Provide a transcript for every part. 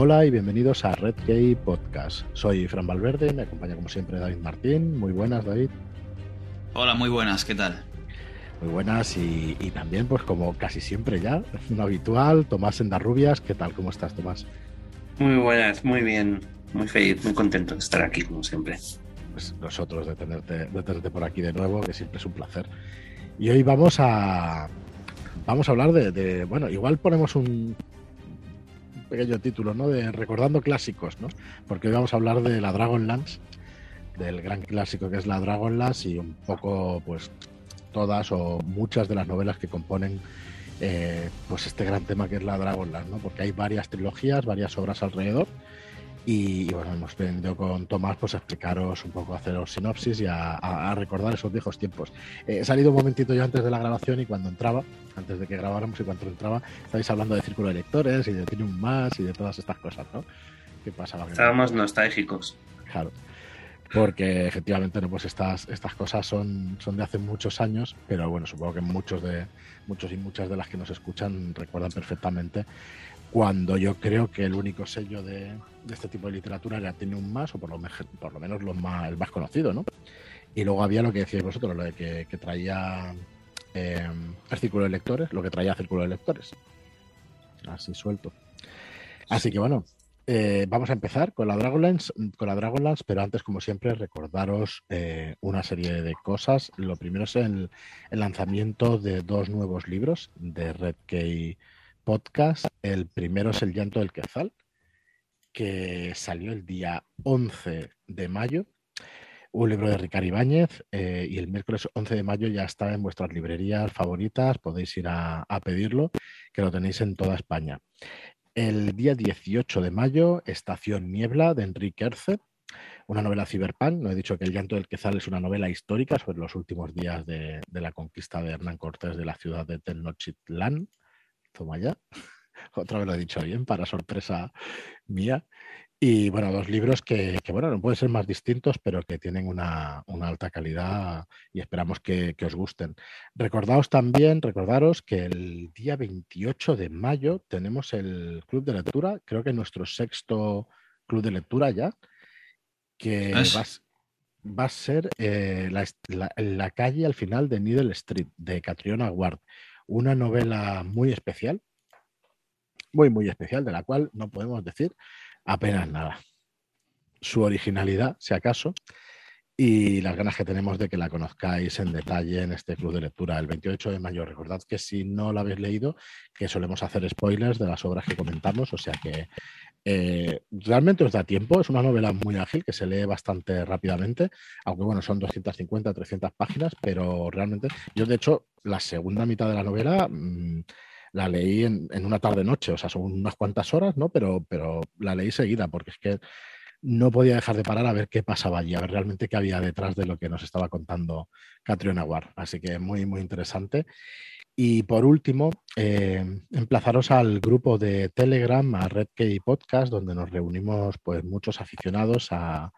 Hola y bienvenidos a Red Key Podcast. Soy Fran Valverde, me acompaña como siempre David Martín. Muy buenas, David. Hola, muy buenas, ¿qué tal? Muy buenas y, también, pues como casi siempre ya, un habitual, Tomás Endarrubias. ¿Qué tal? ¿Cómo estás, Tomás? Muy buenas, muy bien, muy feliz, muy contento de estar aquí, como siempre. Pues nosotros de tenerte, de tenerte por aquí de nuevo, que siempre es un placer. Y hoy vamos a, vamos a hablar de, bueno, igual ponemos un, pequeño título, ¿no? De recordando clásicos, ¿no? Porque hoy vamos a hablar de la Dragonlance, del gran clásico que es la Dragonlance y un poco, pues, todas o muchas de las novelas que componen eh, pues este gran tema que es la Dragonlance, ¿no? Porque hay varias trilogías, varias obras alrededor y, bueno, hemos venido con Tomás pues a explicaros un poco, a haceros sinopsis y a, recordar esos viejos tiempos. Eh, he salido un momentito yo antes de la grabación y cuando entraba, antes de que grabáramos y cuando entraba, estáis hablando de Círculo de Lectores y de un Más y de todas estas cosas, ¿no? ¿Qué pasaba? Estábamos nostálgicos. Claro. Porque efectivamente no, pues estas, estas cosas son, son de hace muchos años, pero bueno, supongo que muchos de muchos y muchas de las que nos escuchan recuerdan perfectamente cuando yo creo que el único sello de, este tipo de literatura era Tiene un más, o por lo, por lo menos el más conocido, ¿no? Y luego había lo que decíais vosotros, lo de que, traía eh, el círculo de lectores, lo que traía círculo de lectores. Así suelto. Así que bueno, eh, vamos a empezar con la Dragonlance, con la Dragonlance, pero antes, como siempre, recordaros eh, una serie de cosas. Lo primero es el, el, lanzamiento de dos nuevos libros de Red Key podcast. El primero es El llanto del quezal, que salió el día 11 de mayo. Un libro de Ricardo Ibáñez eh, y el miércoles 11 de mayo ya está en vuestras librerías favoritas. Podéis ir a, pedirlo, que lo tenéis en toda España. El día 18 de mayo, Estación Niebla de Enrique Erce, una novela cyberpunk. No he dicho que El llanto del Quezal es una novela histórica sobre los últimos días de, de la conquista de Hernán Cortés de la ciudad de Tenochtitlán toma ya. Otra vez lo he dicho bien, para sorpresa mía. Y bueno, dos libros que, bueno, no pueden ser más distintos, pero que tienen una, alta calidad y esperamos que, os gusten. Recordaos también, recordaros que el día 28 de mayo tenemos el club de lectura, creo que nuestro sexto club de lectura ya, que va, a ser eh, la, la, calle al final de Needle Street, de Catriona Ward una novela muy especial, muy, muy especial, de la cual no podemos decir apenas nada. Su originalidad, si acaso, y las ganas que tenemos de que la conozcáis en detalle en este club de lectura el 28 de mayo. Recordad que si no la habéis leído, que solemos hacer spoilers de las obras que comentamos, o sea que eh, realmente os da tiempo, es una novela muy ágil que se lee bastante rápidamente, aunque bueno, son 250, 300 páginas, pero realmente yo de hecho la segunda mitad de la novela mm, la leí en, una tarde-noche, o sea, son unas cuantas horas, ¿no? Pero, pero la leí seguida porque es que no podía dejar de parar a ver qué pasaba allí, a ver realmente qué había detrás de lo que nos estaba contando Catriona War. Así que muy, muy interesante. Y por último, eh, emplazaros al grupo de Telegram, a Red Key Podcast, donde nos reunimos pues, muchos aficionados a,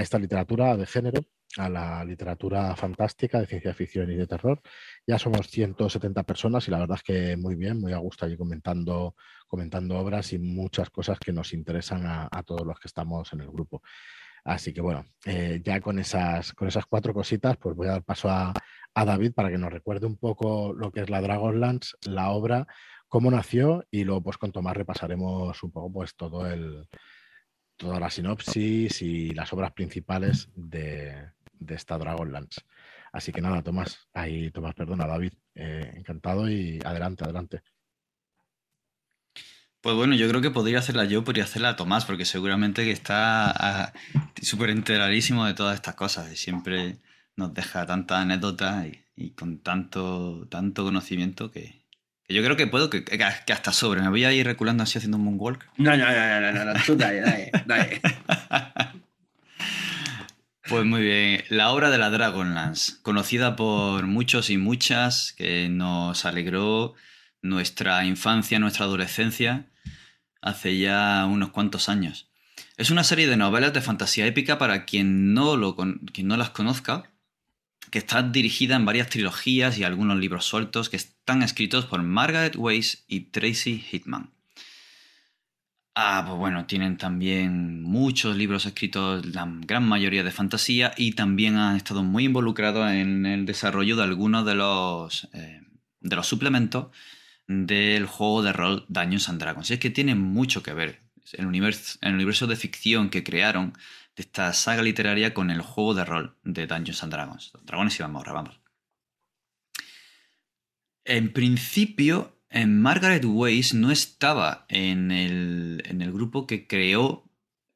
esta literatura de género, a la literatura fantástica de ciencia ficción y de terror. Ya somos 170 personas y la verdad es que muy bien, muy a gusto allí comentando, comentando obras y muchas cosas que nos interesan a, todos los que estamos en el grupo. Así que bueno, eh, ya con esas, con esas cuatro cositas, pues voy a dar paso a, a David para que nos recuerde un poco lo que es la Dragonlance, la obra, cómo nació y luego pues con Tomás repasaremos un poco pues todo el toda la sinopsis y las obras principales de, de esta Dragonlance. Así que nada, Tomás, ahí Tomás, perdona, David, eh, encantado y adelante, adelante. Pues bueno, yo creo que podría hacerla yo, podría hacerla Tomás, porque seguramente que está ah, súper enteradísimo de todas estas cosas y siempre nos deja tantas anécdotas y, con tanto, tanto conocimiento que, yo creo que puedo que, hasta sobre. Me voy a ir reculando así haciendo un moonwalk. No, no, no, no, no, no, tú dale, dale, dale. Pues muy bien, la obra de la Dragonlance, conocida por muchos y muchas, que nos alegró nuestra infancia, nuestra adolescencia, hace ya unos cuantos años. Es una serie de novelas de fantasía épica para quien no, lo, quien no las conozca, que está dirigida en varias trilogías y algunos libros sueltos que están escritos por Margaret Weiss y Tracy Hitman. Ah, pues bueno, tienen también muchos libros escritos, la gran mayoría de fantasía, y también han estado muy involucrados en el desarrollo de algunos de los, eh, de los suplementos del juego de rol Dungeons and Dragons. Y es que tiene mucho que ver el universo, el universo de ficción que crearon esta saga literaria con el juego de rol de Dungeons and Dragons. Dragones y Mazmorra, vamos. En principio, en Margaret Weiss no estaba en el, grupo que creó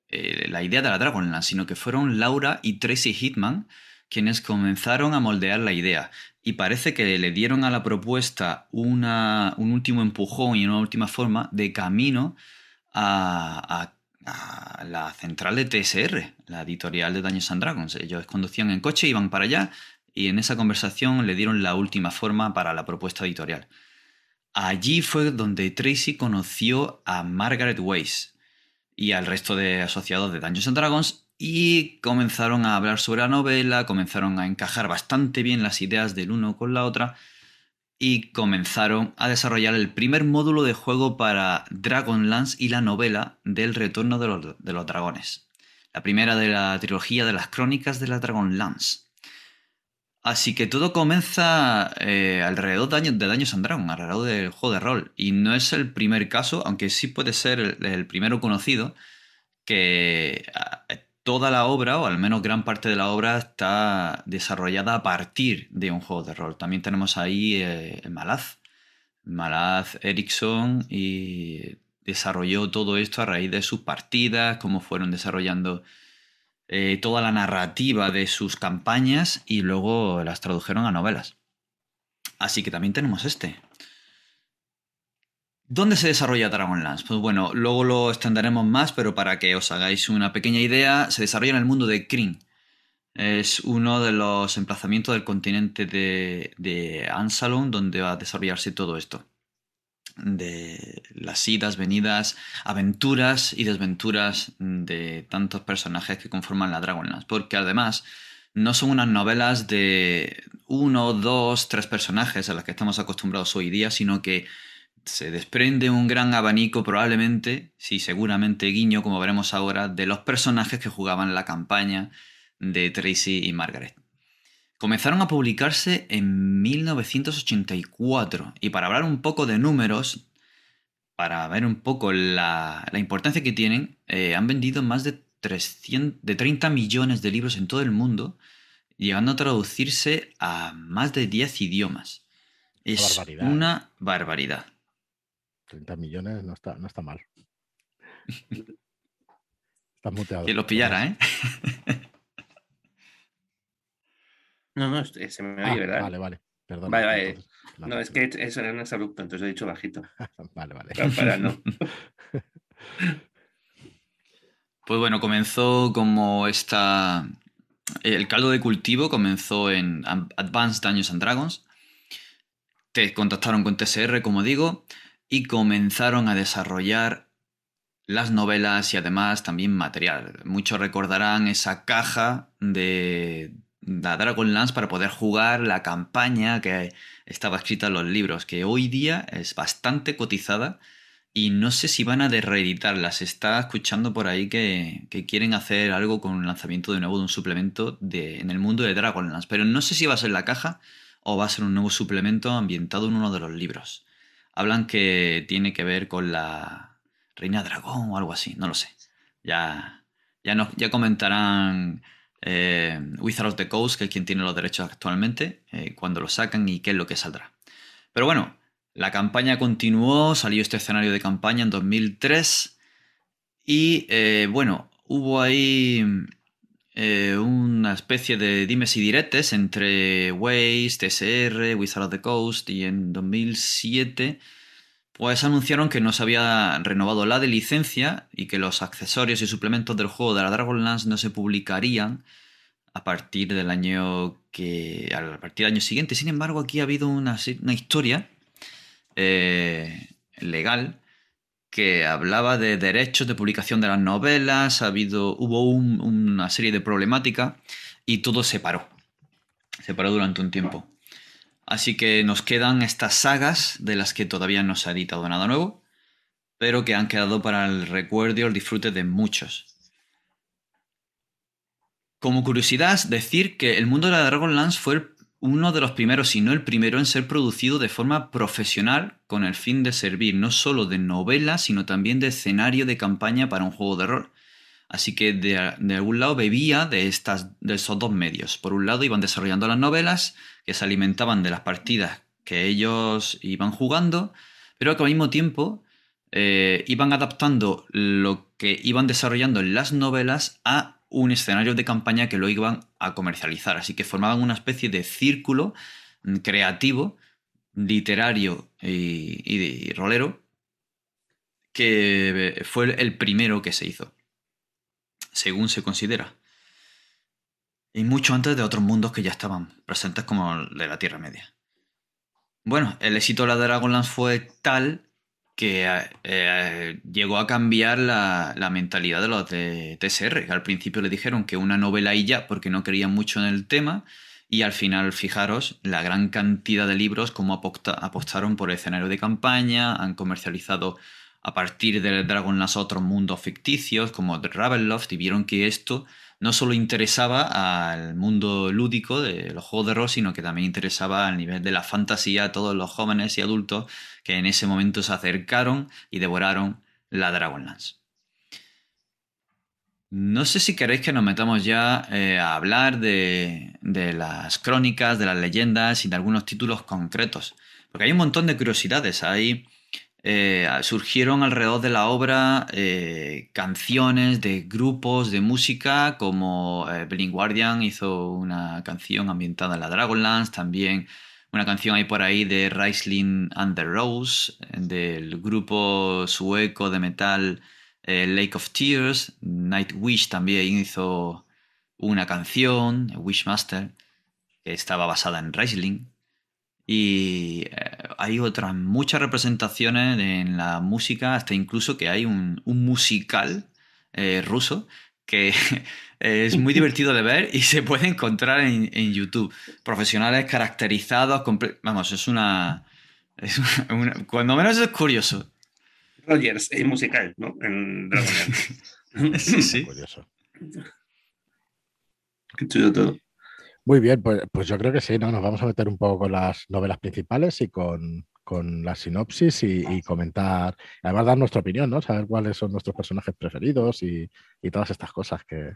eh, la idea de la Dragonlance, sino que fueron Laura y Tracy Hitman quienes comenzaron a moldear la idea. Y parece que le dieron a la propuesta un último empujón y una última forma de camino a, la central de TSR, la editorial de Daños and Dragons. Ellos conducían en coche, iban para allá y en esa conversación le dieron la última forma para la propuesta editorial. Allí fue donde Tracy conoció a Margaret Weiss y al resto de asociados de Dungeons and Dragons y comenzaron a hablar sobre la novela, comenzaron a encajar bastante bien las ideas del uno con la otra y comenzaron a desarrollar el primer módulo de juego para Dragonlance y la novela del retorno de los, dragones. La primera de la trilogía de las crónicas de la Dragonlance. Así que todo comienza eh, alrededor de Daños, de Daños Dragons, alrededor del juego de rol. Y no es el primer caso, aunque sí puede ser el, primero conocido, que toda la obra, o al menos gran parte de la obra, está desarrollada a partir de un juego de rol. También tenemos ahí eh, el Malaz. Malaz Erickson y desarrolló todo esto a raíz de sus partidas, cómo fueron desarrollando eh, toda la narrativa de sus campañas y luego las tradujeron a novelas. Así que también tenemos este. ¿Dónde se desarrolla Dragonlance? Pues bueno, luego lo extenderemos más, pero para que os hagáis una pequeña idea, se desarrolla en el mundo de Kryn. Es uno de los emplazamientos del continente de, de Ansalon donde va a desarrollarse todo esto de las idas, venidas, aventuras y desventuras de tantos personajes que conforman la Dragonlance. Porque además no son unas novelas de uno, dos, tres personajes a las que estamos acostumbrados hoy día, sino que se desprende un gran abanico probablemente, sí, seguramente guiño, como veremos ahora, de los personajes que jugaban la campaña de Tracy y Margaret comenzaron a publicarse en 1984. Y para hablar un poco de números, para ver un poco la, importancia que tienen, eh, han vendido más de, 300, de 30 millones de libros en todo el mundo, llegando a traducirse a más de 10 idiomas. Es una barbaridad. 30 millones no está, no está mal. Está muteado. Que lo pillara, ¿eh? No, no, se me oye, ah, ¿verdad? Vale, vale. Perdón. Vale, vale. no, es que eso era un exabrupto, entonces he dicho bajito. vale, vale. Para, no. pues bueno, comenzó como esta. El caldo de cultivo comenzó en Advanced Dungeons and Dragons. Te contactaron con TSR, como digo, y comenzaron a desarrollar las novelas y además también material. Muchos recordarán esa caja de, la Dragonlance para poder jugar la campaña que estaba escrita en los libros, que hoy día es bastante cotizada y no sé si van a reeditarla. Se está escuchando por ahí que, quieren hacer algo con un lanzamiento de nuevo de un suplemento de, en el mundo de Dragonlance, pero no sé si va a ser la caja o va a ser un nuevo suplemento ambientado en uno de los libros. Hablan que tiene que ver con la Reina Dragón o algo así, no lo sé. Ya, ya, no, ya comentarán eh, Wizard of the Coast, que es quien tiene los derechos actualmente, eh, cuando lo sacan y qué es lo que saldrá. Pero bueno, la campaña continuó, salió este escenario de campaña en 2003 y eh, bueno, hubo ahí eh, una especie de dimes y diretes entre Waze, TSR, Wizard of the Coast y en 2007 pues anunciaron que no se había renovado la de licencia y que los accesorios y suplementos del juego de la Dragonlance no se publicarían a partir del año que. a partir del año siguiente. Sin embargo, aquí ha habido una, historia eh, legal que hablaba de derechos de publicación de las novelas, ha habido, hubo una serie de problemáticas y todo se paró. Se paró durante un tiempo. Así que nos quedan estas sagas de las que todavía no se ha editado nada nuevo. pero que han quedado para el recuerdo y el disfrute de muchos. Como curiosidad, decir que el mundo de la Dragonlance fue uno de los primeros, si no el primero, en ser producido de forma profesional con el fin de servir no solo de novela, sino también de escenario de campaña para un juego de rol. Así que de, algún lado bebía de, estas, de esos dos medios. Por un lado iban desarrollando las novelas, que se alimentaban de las partidas que ellos iban jugando, pero que al mismo tiempo eh, iban adaptando lo que iban desarrollando en las novelas a un escenario de campaña que lo iban a comercializar. Así que formaban una especie de círculo creativo, literario y, rolero, que fue el primero que se hizo, según se considera. Y mucho antes de otros mundos que ya estaban presentes como el de la Tierra Media. Bueno, el éxito de la Dragonlance fue tal que eh, llegó a cambiar la, mentalidad de los de TSR. Al principio le dijeron que una novela y ya, porque no creían mucho en el tema, y al final, fijaros, la gran cantidad de libros, como apostaron por el escenario de campaña, han comercializado a partir de Dragonlance otros mundos ficticios, como The Ravenloft, y vieron que esto no solo interesaba al mundo lúdico de los juegos de rol, sino que también interesaba al nivel de la fantasía a todos los jóvenes y adultos que en ese momento se acercaron y devoraron la Dragonlance. No sé si queréis que nos metamos ya eh, a hablar de, las crónicas, de las leyendas y de algunos títulos concretos. Porque hay un montón de curiosidades. Ahí eh, surgieron alrededor de la obra eh, canciones de grupos de música, como Blink Guardian hizo una canción ambientada en la Dragonlance, también una canción ahí por ahí de Riesling and the Rose, del grupo sueco de metal eh, Lake of Tears. Nightwish también hizo una canción, Wishmaster, que estaba basada en Riesling. Y eh, hay otras muchas representaciones en la música, hasta incluso que hay un, musical eh, ruso que es muy divertido de ver y se puede encontrar en, YouTube. Profesionales caracterizados, vamos, es una, Cuando menos es curioso. Rogers, es musical, ¿no? En sí, sí. Curioso. Qué chulo todo. Muy bien, pues, pues, yo creo que sí, ¿no? Nos vamos a meter un poco con las novelas principales y con, la sinopsis y, comentar, además dar nuestra opinión, ¿no? Saber cuáles son nuestros personajes preferidos y todas estas cosas que,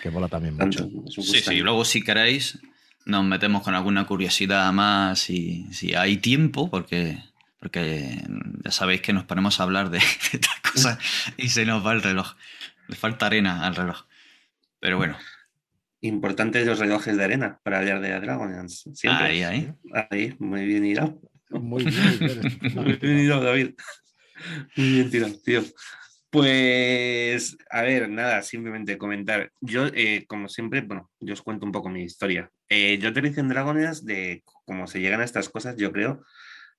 que mola también mucho. Sí, sí, luego si queréis nos metemos con alguna curiosidad más si, si hay tiempo, porque, porque ya sabéis que nos ponemos a hablar de, estas cosas y se nos va el reloj. Le falta arena al reloj. Pero bueno. Importantes los relojes de arena para hablar de Dragons. Ahí, ahí. Ahí, muy bien irado. Muy bien, muy bien irado, David. Muy bien tirado, tío. Pues, a ver, nada, simplemente comentar. Yo, eh, como siempre, bueno, yo os cuento un poco mi historia. Eh, yo aterricé en Dragones de cómo se llegan a estas cosas, yo creo,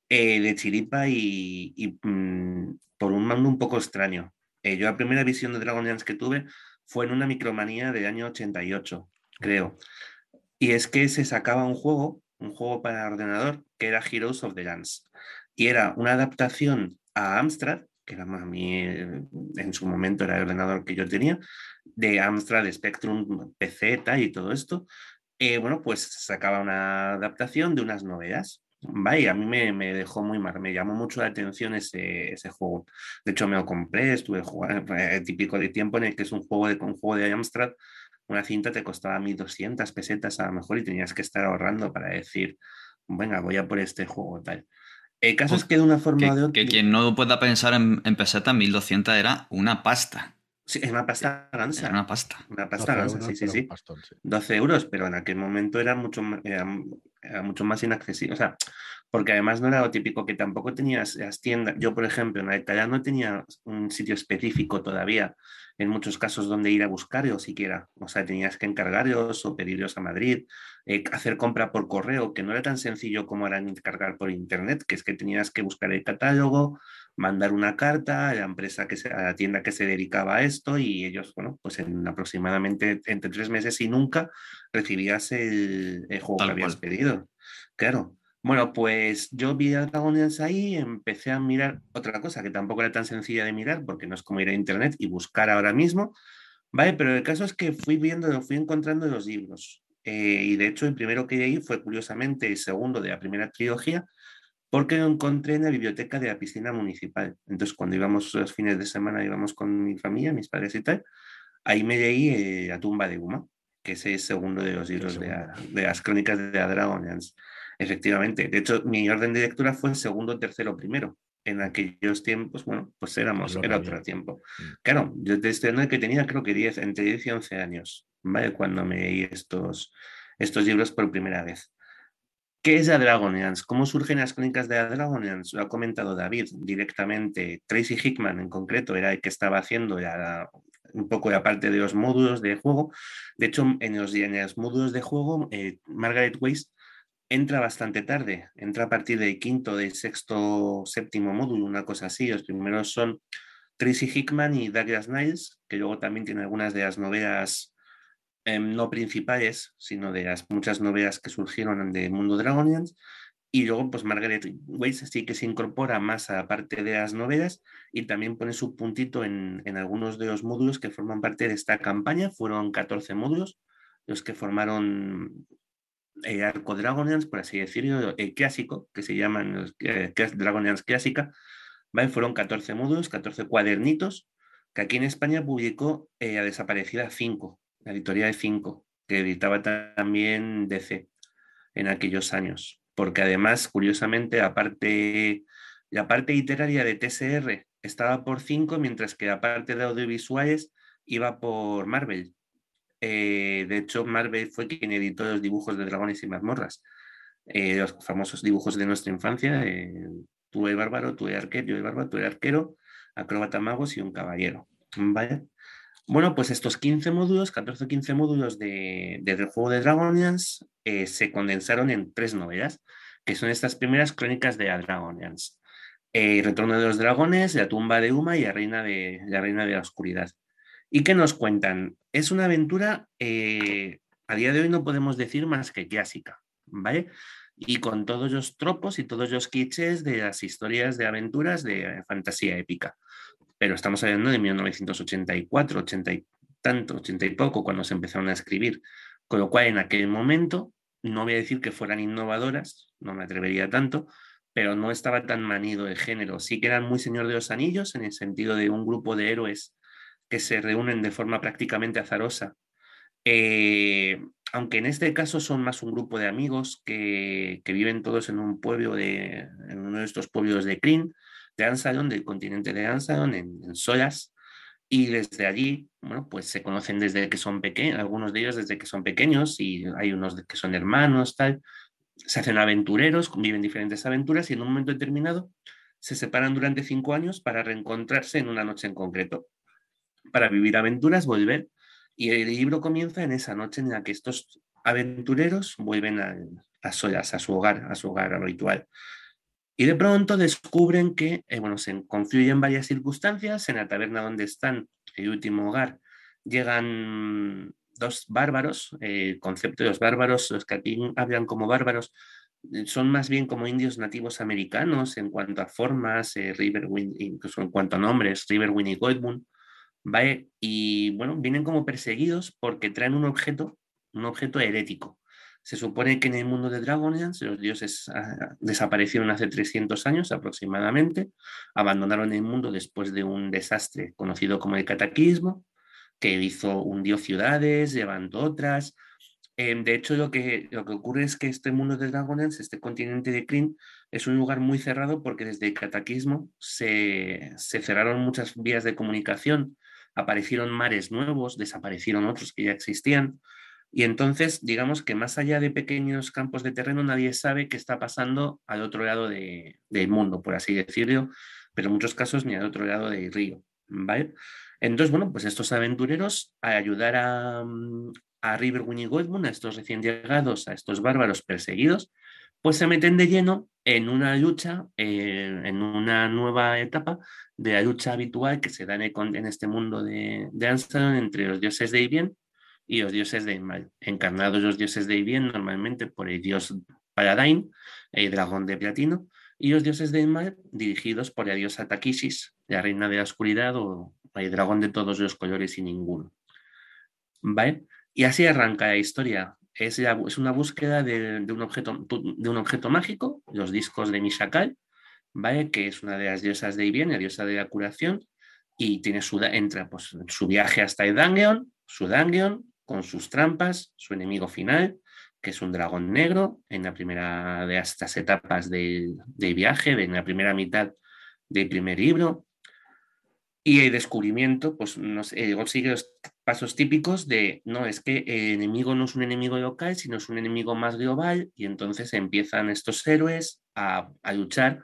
eh, de chiripa y, mm, por un mando un poco extraño. yo la primera visión de Dragonlance que tuve fue en una micromanía del año 88, creo. Y es que se sacaba un juego, un juego para ordenador, que era Heroes of the Dance. Y era una adaptación a Amstrad que era a mí en su momento era el ordenador que yo tenía, de Amstrad, Spectrum, PC y todo esto, eh, bueno, pues sacaba una adaptación de unas novelas. Vaya, a mí me, dejó muy mal, me llamó mucho la atención ese, ese juego. De hecho, me lo compré, estuve jugando, el típico de tiempo en el que es un juego de, un juego de Amstrad, una cinta te costaba 1200 pesetas a lo mejor y tenías que estar ahorrando para decir, venga, voy a por este juego tal. El caso es que de una forma o de otra. Que quien no pueda pensar en, en peseta, 1200 era una pasta. Sí, es una pasta gansa. Era una pasta. Una pasta gansa, sí, sí, sí. 12 euros, pero en aquel momento era mucho, era, mucho más inaccesible. O sea, porque además no era lo típico que tampoco tenías las tiendas. Yo, por ejemplo, en Alcalá no tenía un sitio específico todavía en muchos casos donde ir a o siquiera. O sea, tenías que encargarlos o pedirlos a Madrid, eh, hacer compra por correo, que no era tan sencillo como era encargar por internet, que es que tenías que buscar el catálogo, mandar una carta a la empresa que se, a la tienda que se dedicaba a esto y ellos, bueno, pues en aproximadamente entre tres meses y nunca recibías el, juego que habías pedido. Claro. Bueno, pues yo vi a Dragonians ahí, empecé a mirar otra cosa que tampoco era tan sencilla de mirar porque no es como ir a internet y buscar ahora mismo, ¿vale? Pero el caso es que fui viendo, fui encontrando los libros. Eh, y de hecho el primero que leí fue curiosamente el segundo de la primera trilogía porque lo encontré en la biblioteca de la piscina municipal. Entonces cuando íbamos los fines de semana, íbamos con mi familia, mis padres y tal, ahí me leí eh, La tumba de Uma, que es el segundo de los libros de, las crónicas de la Dragonians. Efectivamente. De hecho, mi orden de lectura fue segundo, tercero, primero. En aquellos tiempos, bueno, pues éramos, era otro tiempo. Mm. Claro, yo te estoy que tenía creo que 10, entre 10 y 11 años, ¿vale? Cuando me leí estos, estos libros por primera vez. ¿Qué es la Dragonians? ¿Cómo surgen las crónicas de la Dragonians? Lo ha comentado David directamente. Tracy Hickman en concreto era el que estaba haciendo un poco la parte de los módulos de juego. De hecho, en los, en los módulos de juego, eh, Margaret Weiss entra bastante tarde, entra a partir del quinto, del sexto, séptimo módulo, una cosa así. Los primeros son Tracy Hickman y Douglas Niles, que luego también tiene algunas de las novelas em, no principales, sino de las muchas novelas que surgieron de Mundo Dragonians. Y luego, pues Margaret Weiss sí que se incorpora más a parte de las novelas y también pone su puntito en, en algunos de los módulos que forman parte de esta campaña. Fueron 14 módulos los que formaron el arco Dragonians, por así decirlo, el clásico, que se llaman eh, Dragonians clásica, ¿vale? fueron 14 módulos, 14 cuadernitos, que aquí en España publicó eh, a Desaparecida 5, la editorial de 5, que editaba también DC en aquellos años. Porque además, curiosamente, la parte, la parte literaria de TSR estaba por 5, mientras que la parte de audiovisuales iba por Marvel. Eh, de hecho, Marvel fue quien editó los dibujos de dragones y mazmorras, eh, los famosos dibujos de nuestra infancia. Eh, tú el bárbaro, tú el arquero, yo el bárbaro, tú el arquero, acróbata magos y un caballero. ¿Vale? Bueno, pues estos 15 módulos, 14 o 15 módulos de, del juego de Dragonians se condensaron en tres novelas, que son estas primeras crónicas de Dragonians. Retorno de los dragones, La tumba de Uma y la, reina de la oscuridad. ¿Y qué nos cuentan? Es una aventura, eh, a día de hoy no podemos decir más que clásica, ¿vale? Y con todos los tropos y todos los clichés de las historias de aventuras de fantasía épica. Pero estamos hablando de 1984, 80 y tanto, 80 y poco, cuando se empezaron a escribir. Con lo cual, en aquel momento, no voy a decir que fueran innovadoras, no me atrevería tanto, pero no estaba tan manido el género. Sí que eran muy Señor de los Anillos, en el sentido de un grupo de héroes que se reúnen de forma prácticamente azarosa. Eh, aunque en este caso son más un grupo de amigos que, viven todos en un pueblo de, en uno de estos pueblos de Kryn, de Ansalon, del continente de Ansalon, en, Solas, y desde allí, bueno, pues se conocen desde que son pequeños, algunos de ellos desde que son pequeños, y hay unos que son hermanos, tal, se hacen aventureros, viven diferentes aventuras, y en un momento determinado se separan durante cinco años para reencontrarse en una noche en concreto para vivir aventuras, volver. Y el libro comienza en esa noche en la que estos aventureros vuelven a, solas, a su hogar, a su hogar habitual. Y de pronto descubren que, eh, bueno, se confluyen varias circunstancias. En la taberna donde están, el último hogar, llegan dos bárbaros. el concepto de los bárbaros, los que aquí hablan como bárbaros, eh, son más bien como indios nativos americanos en cuanto a formas, eh, incluso en cuanto a nombres, Riverwind y Goldmoon. ¿Vale? Y bueno, vienen como perseguidos porque traen un objeto, un objeto herético. Se supone que en el mundo de Dragonlance los dioses ah, desaparecieron hace 300 años aproximadamente, abandonaron el mundo después de un desastre conocido como el cataclismo, que hizo, hundió ciudades, levantó otras. Em, de hecho, lo que, lo que ocurre es que este mundo de Dragonlance, este continente de Kryn, es un lugar muy cerrado porque desde el cataclismo se, se cerraron muchas vías de comunicación aparecieron mares nuevos, desaparecieron otros que ya existían. Y entonces, digamos que más allá de pequeños campos de terreno, nadie sabe qué está pasando al otro lado del mundo, por así decirlo, pero en muchos casos ni al otro lado del río. ¿vale? Entonces, bueno, pues estos aventureros, a ayudar a, a River y Goldmoon, a estos recién llegados, a estos bárbaros perseguidos, pues se meten de lleno en una lucha, eh, en una nueva etapa de la lucha habitual que se da en, este mundo de, de entre los dioses de bien y los dioses de mal, encarnados los dioses de bien normalmente por el dios Paladine, el dragón de platino, y los dioses del mar dirigidos por la diosa Takisis, la reina de la oscuridad o el dragón de todos los colores y ninguno. ¿Vale? Y así arranca la historia. Es, una búsqueda de, un objeto, de un objeto mágico, los discos de Mishakal, ¿vale? que es una de las diosas de Ibien, la diosa de la curación, y tiene su, entra pues, su viaje hasta el Dungeon, su Dungeon, con sus trampas, su enemigo final, que es un dragón negro, en la primera de estas etapas del de viaje, en la primera mitad del primer libro. Y el descubrimiento, pues sigue los pasos típicos de, no, es que el enemigo no es un enemigo local, sino es un enemigo más global, y entonces empiezan estos héroes a, a luchar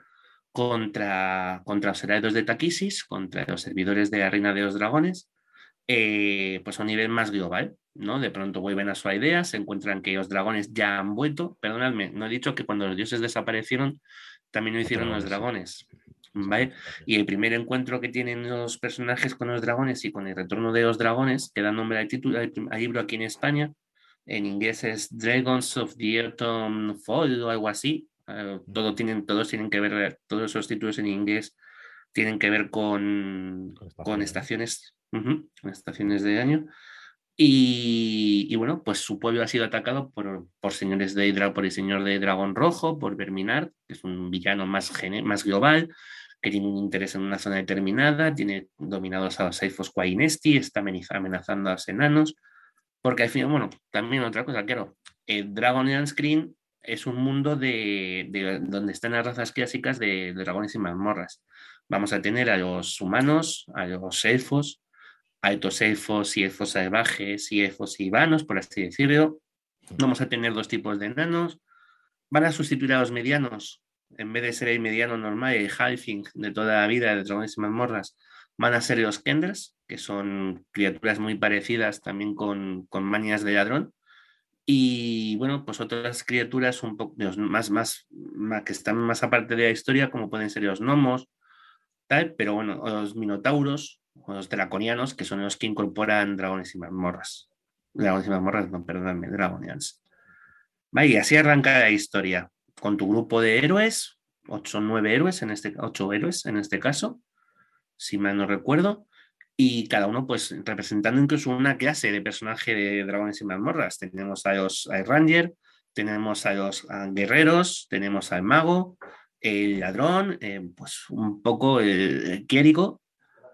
contra, contra los herederos de Taquisis, contra los servidores de la Reina de los Dragones, eh, pues a un nivel más global, ¿no? De pronto vuelven a su idea, se encuentran que los dragones ya han vuelto. Perdonadme, no he dicho que cuando los dioses desaparecieron, también lo hicieron los dragones. ¿Vale? Y el primer encuentro que tienen los personajes con los dragones y con el retorno de los dragones, que da nombre al título al libro aquí en España, en inglés es Dragons of the Autumn Fall o algo así, eh, todo tienen, todos tienen que ver, todos esos títulos en inglés tienen que ver con, con estaciones, estaciones de año. Y, bueno, pues su pueblo ha sido atacado por, por señores de por el señor de Dragón Rojo, por Verminar, que es un villano más, más global, que tiene un interés en una zona determinada, tiene dominados a los elfos Quainesti, está amenazando a los enanos, porque al final, bueno, también otra cosa, claro, el Dragon Screen es un mundo de, donde están las razas clásicas de, dragones y mazmorras. Vamos a tener a los humanos, a los elfos, altos elfos y elfos salvajes y elfos y vanos, por así decirlo. Vamos a tener dos tipos de enanos. Van a sustituir a los medianos. En vez de ser el mediano normal, el halfing de toda la vida de dragones y mazmorras, van a ser los kenders, que son criaturas muy parecidas también con, con manias de ladrón y bueno, pues otras criaturas un poco más, más, más, que están más aparte de la historia, como pueden ser los gnomos, tal, pero bueno, los minotauros, o los draconianos, que son los que incorporan dragones y mazmorras. Dragones y mazmorras, no, perdóname, dragonians. y así arranca la historia, con tu grupo de héroes, ocho o nueve héroes, en este, ocho héroes en este caso, si mal no recuerdo, y cada uno pues representando incluso una clase de personaje de dragones y mazmorras. Tenemos a los Ranger, tenemos a los guerreros, tenemos al mago, el ladrón, eh, pues un poco el, quiérico,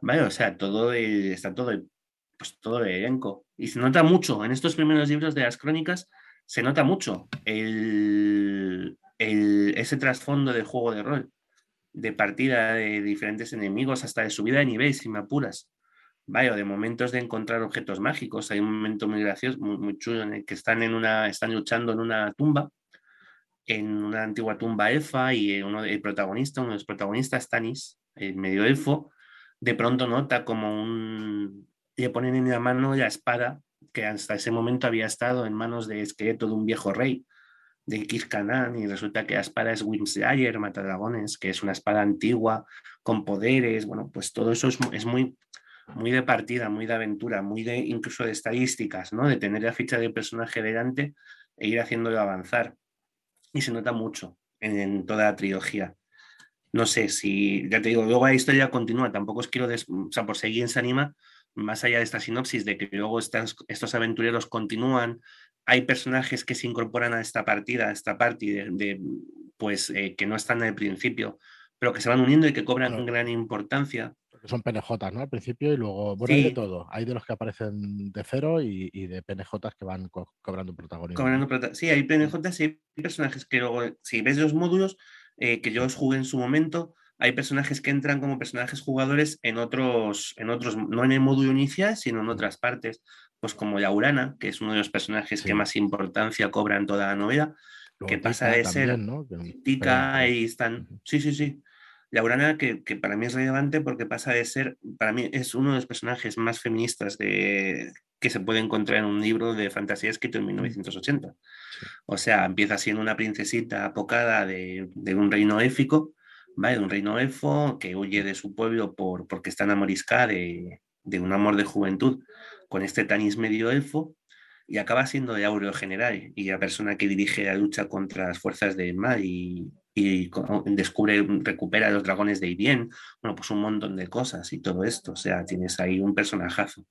¿vale? O sea, todo está todo el, pues todo el elenco. Y se nota mucho, en estos primeros libros de las crónicas, se nota mucho el, ese trasfondo del juego de rol, de partida de diferentes enemigos, hasta de subida de nivel, si me apuras vaya, de momentos de encontrar objetos mágicos. Hay un momento muy gracioso, muy, chulo, en el que están, en una, están luchando en una tumba, en una antigua tumba elfa, y uno, el protagonista, uno de los protagonistas, Tanis, el medio elfo, de pronto nota como un... le ponen en la mano la espada que hasta ese momento había estado en manos de esqueleto de un viejo rey de Kirkanan y resulta que la espada es Wimslayer, Matadragones, que es una espada antigua con poderes, bueno, pues todo eso es, muy muy de partida, muy de aventura, muy de incluso de estadísticas, ¿no? De tener la ficha del personaje delante e ir haciéndolo avanzar. Y se nota mucho en, toda la trilogía. No sé si, ya te digo, luego la historia continúa, tampoco os quiero, o sea, por seguir en Sanima, más allá de esta sinopsis de que luego estos aventureros continúan, hay personajes que se incorporan a esta partida, a esta parte de, pues eh, que no están al principio, pero que se van uniendo y que cobran gran importancia son PNJ, ¿no? Al principio y luego, bueno, hay de todo. Hay de los que aparecen de cero y, de PNJs que van cobrando protagonismo. sí, hay PNJs y hay personajes que luego, si ves los módulos eh, que yo os jugué en su momento, hay personajes que entran como personajes jugadores en otros, en otros, no en el módulo inicial, sino en otras partes, pues como Laurana, que es uno de los personajes que más importancia cobra en toda la novela, que pasa de ser ¿no? Tica y están, sí, sí, sí, Laurana, que, que, para mí es relevante porque pasa de ser, para mí es uno de los personajes más feministas de, que se puede encontrar en un libro de fantasía escrito en 1980. O sea, empieza siendo una princesita apocada de, de un reino éfico, ¿vale? Un reino elfo que huye de su pueblo por, porque está enamoriscada de, de un amor de juventud con este Tanis medio elfo y acaba siendo de Aureo General y la persona que dirige la lucha contra las fuerzas del mal y, descubre, recupera los dragones de Irien, bueno, pues un montón de cosas y todo esto, o sea, tienes ahí un personajazo.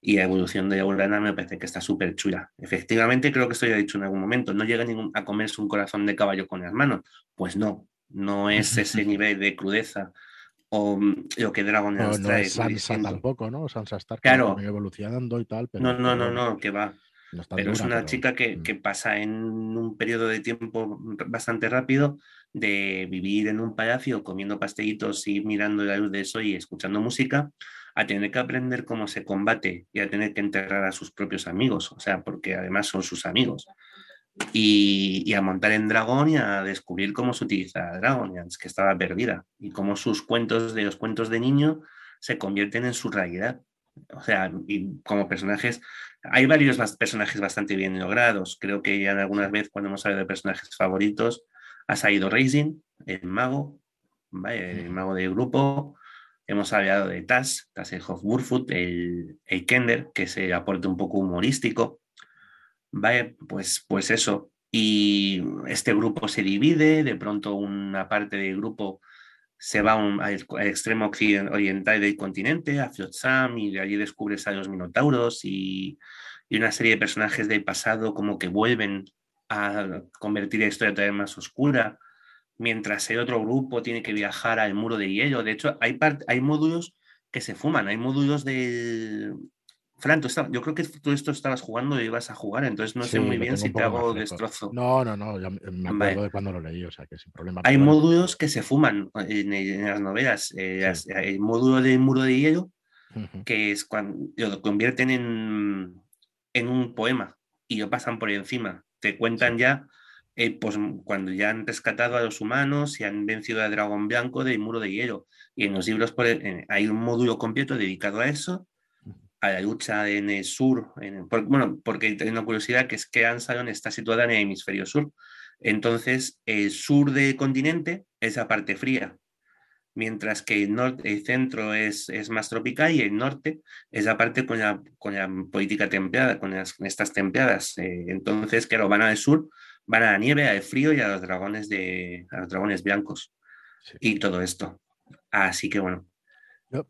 Y la evolución de Aurana me parece que está súper chula. Efectivamente, creo que esto ya he dicho en algún momento, no llega a comerse un corazón de caballo con las manos. Pues no, no es ese nivel de crudeza o mm, lo que Dragon no, trae. es Sansa tampoco, ¿no? Sansa está claro. evolucionando y tal. Pero, no, no, no, no, que va. pero es una chica que, mm. que, pasa en un periodo de tiempo bastante rápido de vivir en un palacio comiendo pastelitos y mirando la luz de eso y escuchando música, a tener que aprender cómo se combate y a tener que enterrar a sus propios amigos, o sea, porque además son sus amigos y, a montar en Dragón y a descubrir cómo se utiliza Dragonians, que estaba perdida, y cómo sus cuentos de los cuentos de niño se convierten en su realidad. O sea, y como personajes, hay varios personajes bastante bien logrados. Creo que ya en algunas veces cuando hemos hablado de personajes favoritos, ha salido Racing, el mago, el mago del grupo. Hemos hablado de Tass, Tasselhoff Burfoot, el, el Kender, que se aporte un poco humorístico. Vale, pues, pues eso. Y este grupo se divide, de pronto una parte del grupo se va al, extremo oriental del continente, a Flotsam, y de allí descubres a los Minotauros y, y, una serie de personajes del pasado como que vuelven a convertir la historia todavía más oscura, mientras el otro grupo tiene que viajar al muro de hielo. De hecho, hay, hay módulos que se fuman, hay módulos del, Fran, yo creo que tú esto estabas jugando y ibas a jugar, entonces no sé muy bien si te hago destrozo. No, no, no, me acuerdo de cuando lo leí, o sea que sin problema. Hay módulos que se fuman en, las novelas. Eh, el módulo de muro de hielo, que es cuando lo convierten en, en un poema y lo pasan por encima. Te cuentan ya eh, pues, cuando ya han rescatado a los humanos y han vencido al dragón blanco del muro de hielo. Y en los libros hay un módulo completo dedicado a eso a la lucha en el sur, bueno, porque tengo una curiosidad que es que Ansalon está situada en el hemisferio sur. Entonces, el sur del continente es la parte fría, mientras que el, norte, el centro es, es, más tropical y el norte es la parte con la, con la política templada, con, estas templadas. Eh, entonces, claro, van al sur, van a la nieve, al frío y a los dragones, de, a los dragones blancos y todo esto. Así que bueno.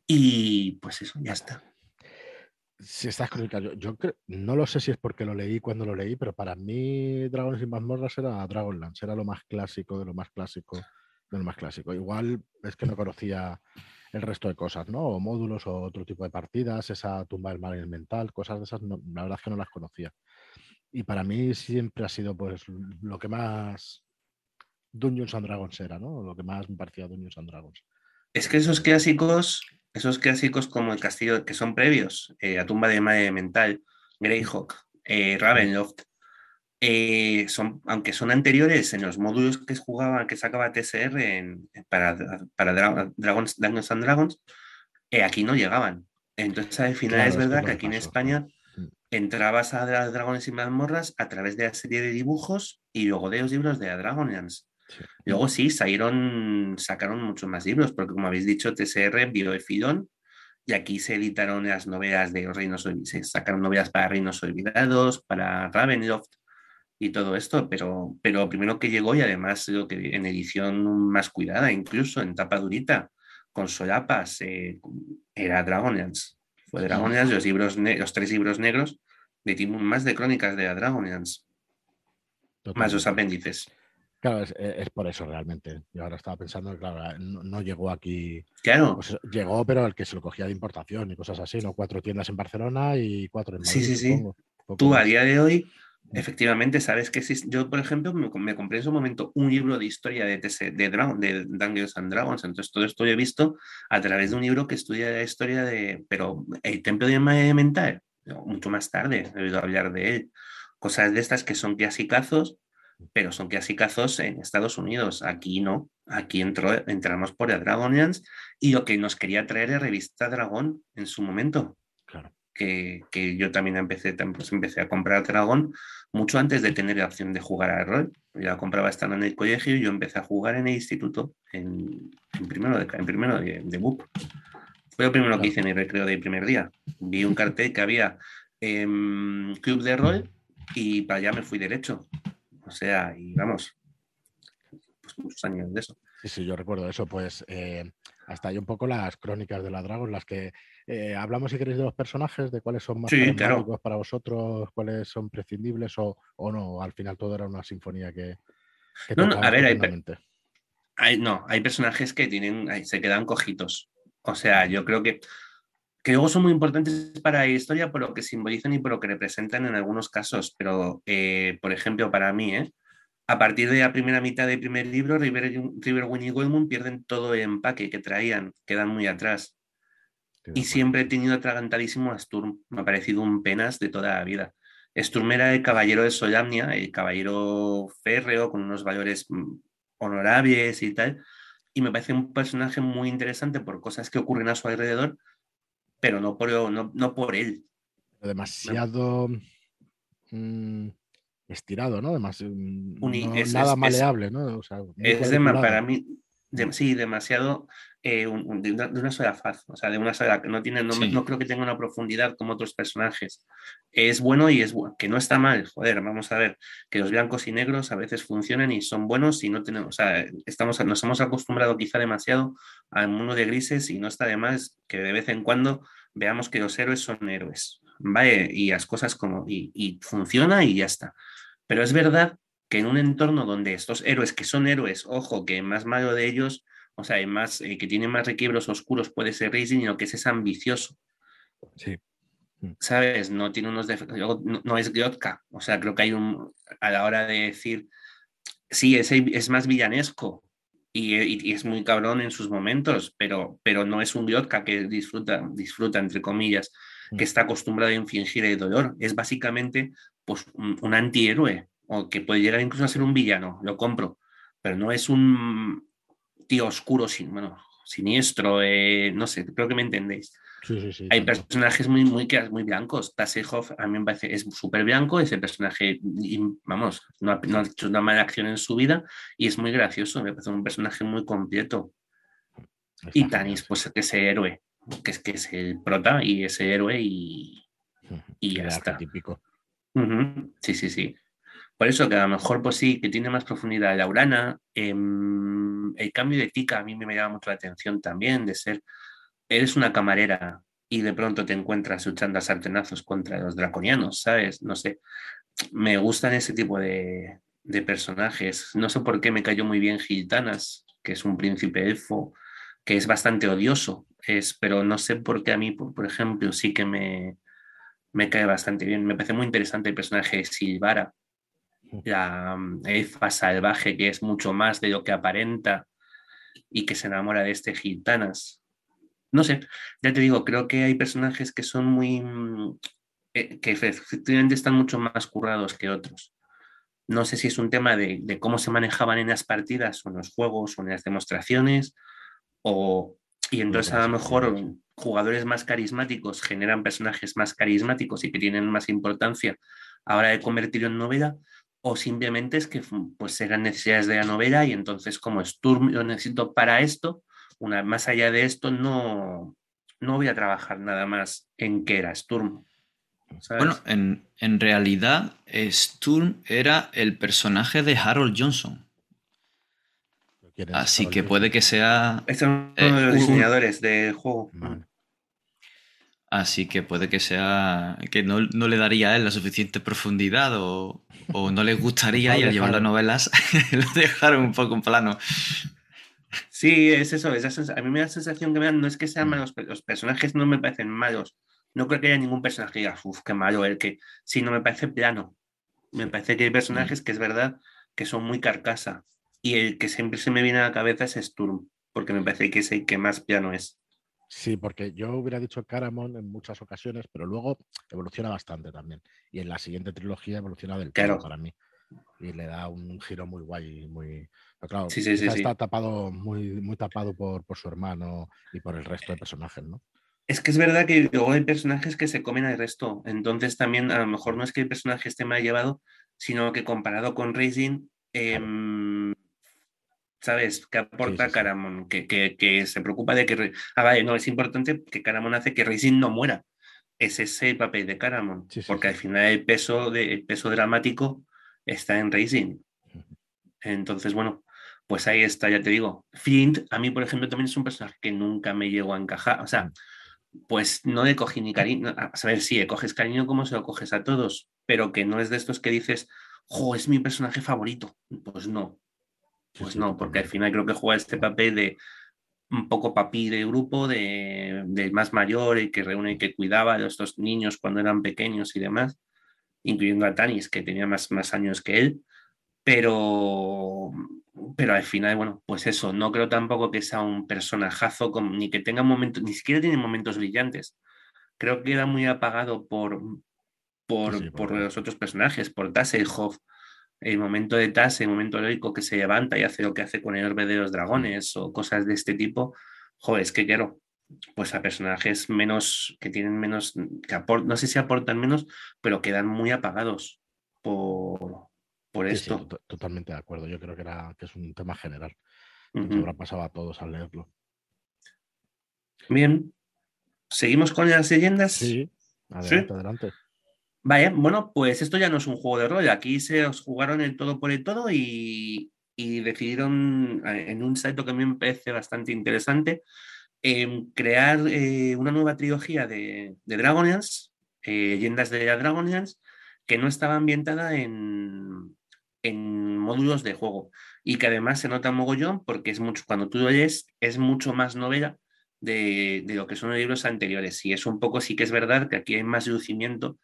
Y pues eso, ya está. Si estás crónica, yo, yo no lo sé si es porque lo leí cuando lo leí, pero para mí Dragones y mazmorras era Dragonlance, era lo más clásico de lo más clásico de lo más clásico. Igual es que no conocía el resto de cosas, ¿no? O módulos o otro tipo de partidas, esa tumba del mal mental, cosas de esas, la verdad es que no las conocía. Y para mí siempre ha sido pues lo que más Dungeons and Dragons era, ¿no? Lo que más me parecía Dungeons and Dragons. Es que esos clásicos esos clásicos como el castillo que son previos, eh, La tumba de Madre Mental, Greyhawk, eh, Ravenloft, eh, son, aunque son anteriores en los módulos que jugaba, que sacaba TSR para, para Dragons, Dungeons and Dragons, aquí no llegaban. Entonces al final es verdad que aquí en España mm. entrabas a Dragones y Mazmorras a través de la serie de dibujos y luego de los libros de Luego sí, salieron, sacaron muchos más libros, porque como habéis dicho, TSR vio Efidón y aquí se editaron las novelas de los Reinos Olvidados, se sacaron novelas para Reinos Olvidados, para Ravenloft y todo esto, pero, pero primero que llegó y además lo que en edición más cuidada, incluso en tapa durita, con solapas, eh, era Dragonlance. Fue Dragonlance, los, libros los tres libros negros de más de crónicas de Dragonlance, más los apéndices. Claro, es, por eso realmente. Yo ahora estaba pensando que, claro, no, llegó aquí. Claro. Pues llegó, pero el que se lo cogía de importación y cosas así, ¿no? Cuatro tiendas en Barcelona y cuatro en Madrid. Sí, sí, sí. Tú a día de hoy, efectivamente, sabes que yo, por ejemplo, me, compré en su momento un libro de historia de, de, Dragon, de Dungeons and Dragons. Entonces, todo esto lo he visto a través de un libro que estudia la historia de. Pero el templo de Mental, mucho más tarde, he oído hablar de él. Cosas de estas que son clasicazos pero son clasicazos en Estados Unidos. Aquí no, aquí entró, entramos por el Dragonians y lo que nos quería traer es revista Dragón en su momento. Claro. Que, que, yo también empecé, pues empecé a comprar Dragón mucho antes de tener la opción de jugar al rol. Yo la compraba estando en el colegio y yo empecé a jugar en el instituto, en, en primero, de, en primero de, de BUP. Fue lo primero que hice en el recreo del primer día. Vi un cartel que había em, club de rol y para allá me fui derecho. O sea, y vamos, pues muchos años de eso. Sí, sí, yo recuerdo eso, pues eh, hasta hay un poco las crónicas de la Dragon, las que eh, hablamos, si queréis, de los personajes, de cuáles son más Sí, para vosotros, cuáles son prescindibles o, o no. Al final todo era una sinfonía que. que No, no, a ver, hay. Hay, no, hay personajes que tienen, ahí se quedan cojitos. O sea, yo creo que, que luego son muy importantes para la historia por lo que simbolizan y por lo que representan en algunos casos. Pero, eh, por ejemplo, para mí, ¿eh? a partir de la primera mitad del primer libro, River, Riverwind y Goldmoon pierden todo el empaque que traían, quedan muy atrás. Y siempre he tenido atragantadísimo a Sturm. Me ha parecido un penas de toda la vida. Sturm era el caballero de Solamnia, el caballero férreo, con unos valores mm, honorables y tal. Y me parece un personaje muy interesante por cosas que ocurren a su alrededor, pero no por, no, no por él. demasiado mm, estirado, mm, Uni- no- es- nada es- maleable, ¿no? O sea, muy Es cuadriculado. para mí, de- sí, demasiado eh, un- un- de, una, de una sola faz, o sea, de una sola, no tiene, no, Sí. no creo que tenga una profundidad como otros personajes. Es bueno y es bueno, que no está mal, joder, vamos a ver, que los blancos y negros a veces funcionan y son buenos y no tenemos, o sea, estamos, nos hemos acostumbrado quizá demasiado al mundo de grises y no está de más que de vez en cuando veamos que los héroes son héroes, ¿vale? Y las cosas como, y, y funciona y ya está. Pero es verdad que en un entorno donde estos héroes que son héroes, ojo, que más malo de ellos, o sea, más, eh, que tiene más requiebros oscuros puede ser Racing lo que es es ambicioso, Sí. ¿sabes? No tiene unos no, no es Griotka, o sea, creo que hay un, a la hora de decir, sí, es, es más villanesco y, y- y es muy cabrón en sus momentos, pero, pero no es un Griotka que disfruta, disfruta, entre comillas, que está acostumbrado a infligir el dolor, es básicamente pues, un, un antihéroe o que puede llegar incluso a ser un villano, lo compro, pero no es un tío oscuro, sin, bueno, siniestro, eh, no sé, creo que me entendéis. Sí, sí, sí. Hay personajes muy, muy, muy blancos. Tasselhoff a mí me parece es súper blanco, ese personaje, y, vamos, no ha, no ha hecho una mala acción en su vida y es muy gracioso, me parece un personaje muy completo. Y Tanis, pues que es el héroe, que es, que es el prota y ese héroe y, y ya está. Ujú, Sí, sí, sí. Por eso que a lo mejor, pues sí, que tiene más profundidad la Urana. em, el cambio de tica a mí me llama mucho la atención también, de ser, eres una camarera y de pronto te encuentras luchando a sartenazos contra los draconianos, ¿sabes? No sé, me gustan ese tipo de, de personajes. No sé por qué me cayó muy bien Gitanas, que es un príncipe elfo, que es bastante odioso, es, pero no sé por qué a mí, por, por ejemplo, sí que me, me cae bastante bien. Me parece muy interesante el personaje de Silvara, la mm, elfa salvaje que es mucho más de lo que aparenta y que se enamora de este gitanas. No sé, ya te digo, creo que hay personajes que son muy. mm, eh, que efectivamente están mucho más currados que otros. No sé si es un tema de, de cómo se manejaban en las partidas o en los juegos o en las demostraciones, o, y entonces a lo mejor jugadores más carismáticos generan personajes más carismáticos y que tienen más importancia a la hora de convertirlo en novela, o simplemente es que pues serán necesidades de la novela y entonces como Sturm lo necesito para esto, una, más allá de esto no, no voy a trabajar nada más en qué era Sturm. ¿sabes? Bueno, en, en realidad, Sturm era el personaje de Harold Johnson. ¿Quién es Así Harold que puede que sea. Es uno eh, de los diseñadores del juego. Vale. Así que puede que sea. que no, no le daría a él la suficiente profundidad o, o no le gustaría y al llevar las novelas lo dejaron un poco en plano. Sí, es eso. sens- a mí me da la sensación que me dan, no es que sean Mm. malos, pe- los personajes no me parecen malos. No creo que haya ningún personaje que diga, uff, qué malo el que. Sí, no me parece plano. Me parece que hay personajes que es verdad que son muy carcasa. Y el que siempre se me viene a la cabeza es Sturm, porque me parece que es el que más plano es. Sí, porque yo hubiera dicho Caramon en muchas ocasiones, pero luego evoluciona bastante también. Y en la siguiente trilogía evoluciona del Claro. para mí. Y le da un giro muy guay, muy. pero claro, Sí, sí, sí, está tapado, muy, muy tapado por, por su hermano y por el resto de personajes, ¿no? Es que es verdad que luego hay personajes que se comen al resto. Entonces también a lo mejor no es que el personaje esté mal llevado, sino que comparado con Racing, em, ¿sabes? ¿Qué aporta sí, sí. Caramon? Que, que- que se preocupa de que... Ah, vale, no, es importante que Caramon hace que Racing no muera. es ese papel de Caramon, porque al final el peso, de, peso dramático está en Racing. Entonces, bueno, pues ahí está, ya te digo. Flint, a mí, por ejemplo, también es un personaje que nunca me llegó a encajar. O sea, pues no le cogí ni cariño. A saber, si le coges cariño como se lo coges a todos, pero que no es de estos que dices, jo, es mi personaje favorito. Pues no. Pues no, porque al final creo que juega este papel de un poco papi de grupo, de, más mayor y que reúne y que cuidaba a estos niños cuando eran pequeños y demás, incluyendo a Tanis, que tenía más, más años que él. Pero, pero al final, bueno, pues eso, no creo tampoco que sea un personajazo, ni que tenga momentos, ni siquiera tiene momentos brillantes. Creo que era muy apagado por, por, por los otros personajes, por Tasselhoff, el momento de Tas, el momento heroico que se levanta y hace lo que hace con el orbe de los dragones o cosas de este tipo, joder, es que quiero, pues a personajes menos, que tienen menos, que no sé si aportan menos, pero quedan muy apagados por, por esto. totalmente de acuerdo, yo creo que, era, que es un tema general, que habrá pasado a todos al leerlo. Bien, ¿seguimos con las leyendas? Sí, adelante, adelante. Vaya, bueno, pues esto ya no es un juego de rol. Aquí se os jugaron el todo por el todo y, decidieron, eh, en un salto que a mí me parece bastante interesante, em, crear eh, una nueva trilogía de, de eh, leyendas de Dragonlance, que no estaba ambientada en, en módulos de juego y que además se nota mogollón porque es mucho, cuando tú lo lees, es mucho más novela de, de, lo que son los libros anteriores. Y es un poco, sí que es verdad que aquí hay más lucimiento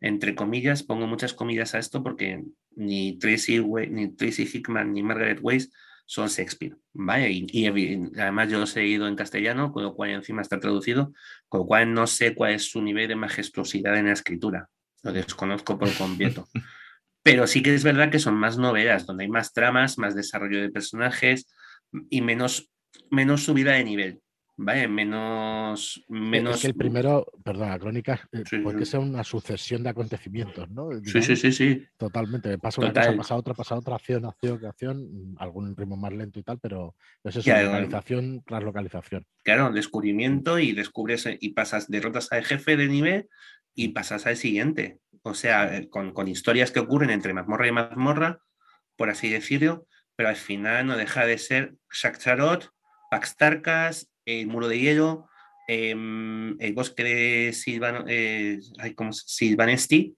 entre comillas, pongo muchas comillas a esto porque ni Tracy, ni Tracy Hickman ni Margaret Weiss son Shakespeare, ¿vale? Y, además yo los he leído en castellano, con lo cual encima está traducido, con lo cual no sé cuál es su nivel de majestuosidad en la escritura, lo desconozco por completo. Pero sí que es verdad que son más novelas, donde hay más tramas, más desarrollo de personajes y menos, menos subida de nivel. Vale, menos. menos... Es que el primero, perdón, la crónica, eh, porque sea una sucesión de acontecimientos, ¿no? sí, sí, sí, sí. Totalmente. Pasa una cosa, pasa otra, pasa otra, acción, acción, acción, algún ritmo más lento y tal, pero es eso, localización tras localización. Claro, descubrimiento y descubres eh, y pasas, derrotas al jefe de nivel y pasas al siguiente. O sea, eh, con, con historias que ocurren entre mazmorra y mazmorra, por así decirlo, pero al final no deja de ser Shakcharot, Paxtarkas, el muro de hielo, em, el bosque de Silvan, eh, Silvanesti.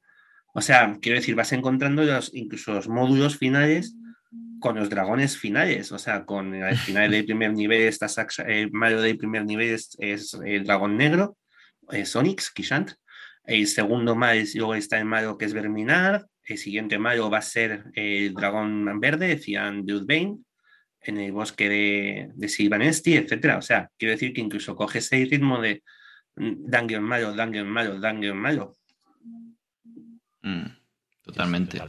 O sea, quiero decir, vas encontrando los, incluso los módulos finales con los dragones finales. O sea, con el final del primer nivel está el malo del primer nivel es, el dragón negro, es Onyx, Kishant. El segundo malo luego está el malo que es Verminar. El siguiente malo va a ser el dragón verde, Cian Dudbane en el bosque de, de Silvanesti, etcétera. O sea, quiero decir que incluso coge ese ritmo de dungeon malo, dungeon malo, dungeon malo. Mm, totalmente.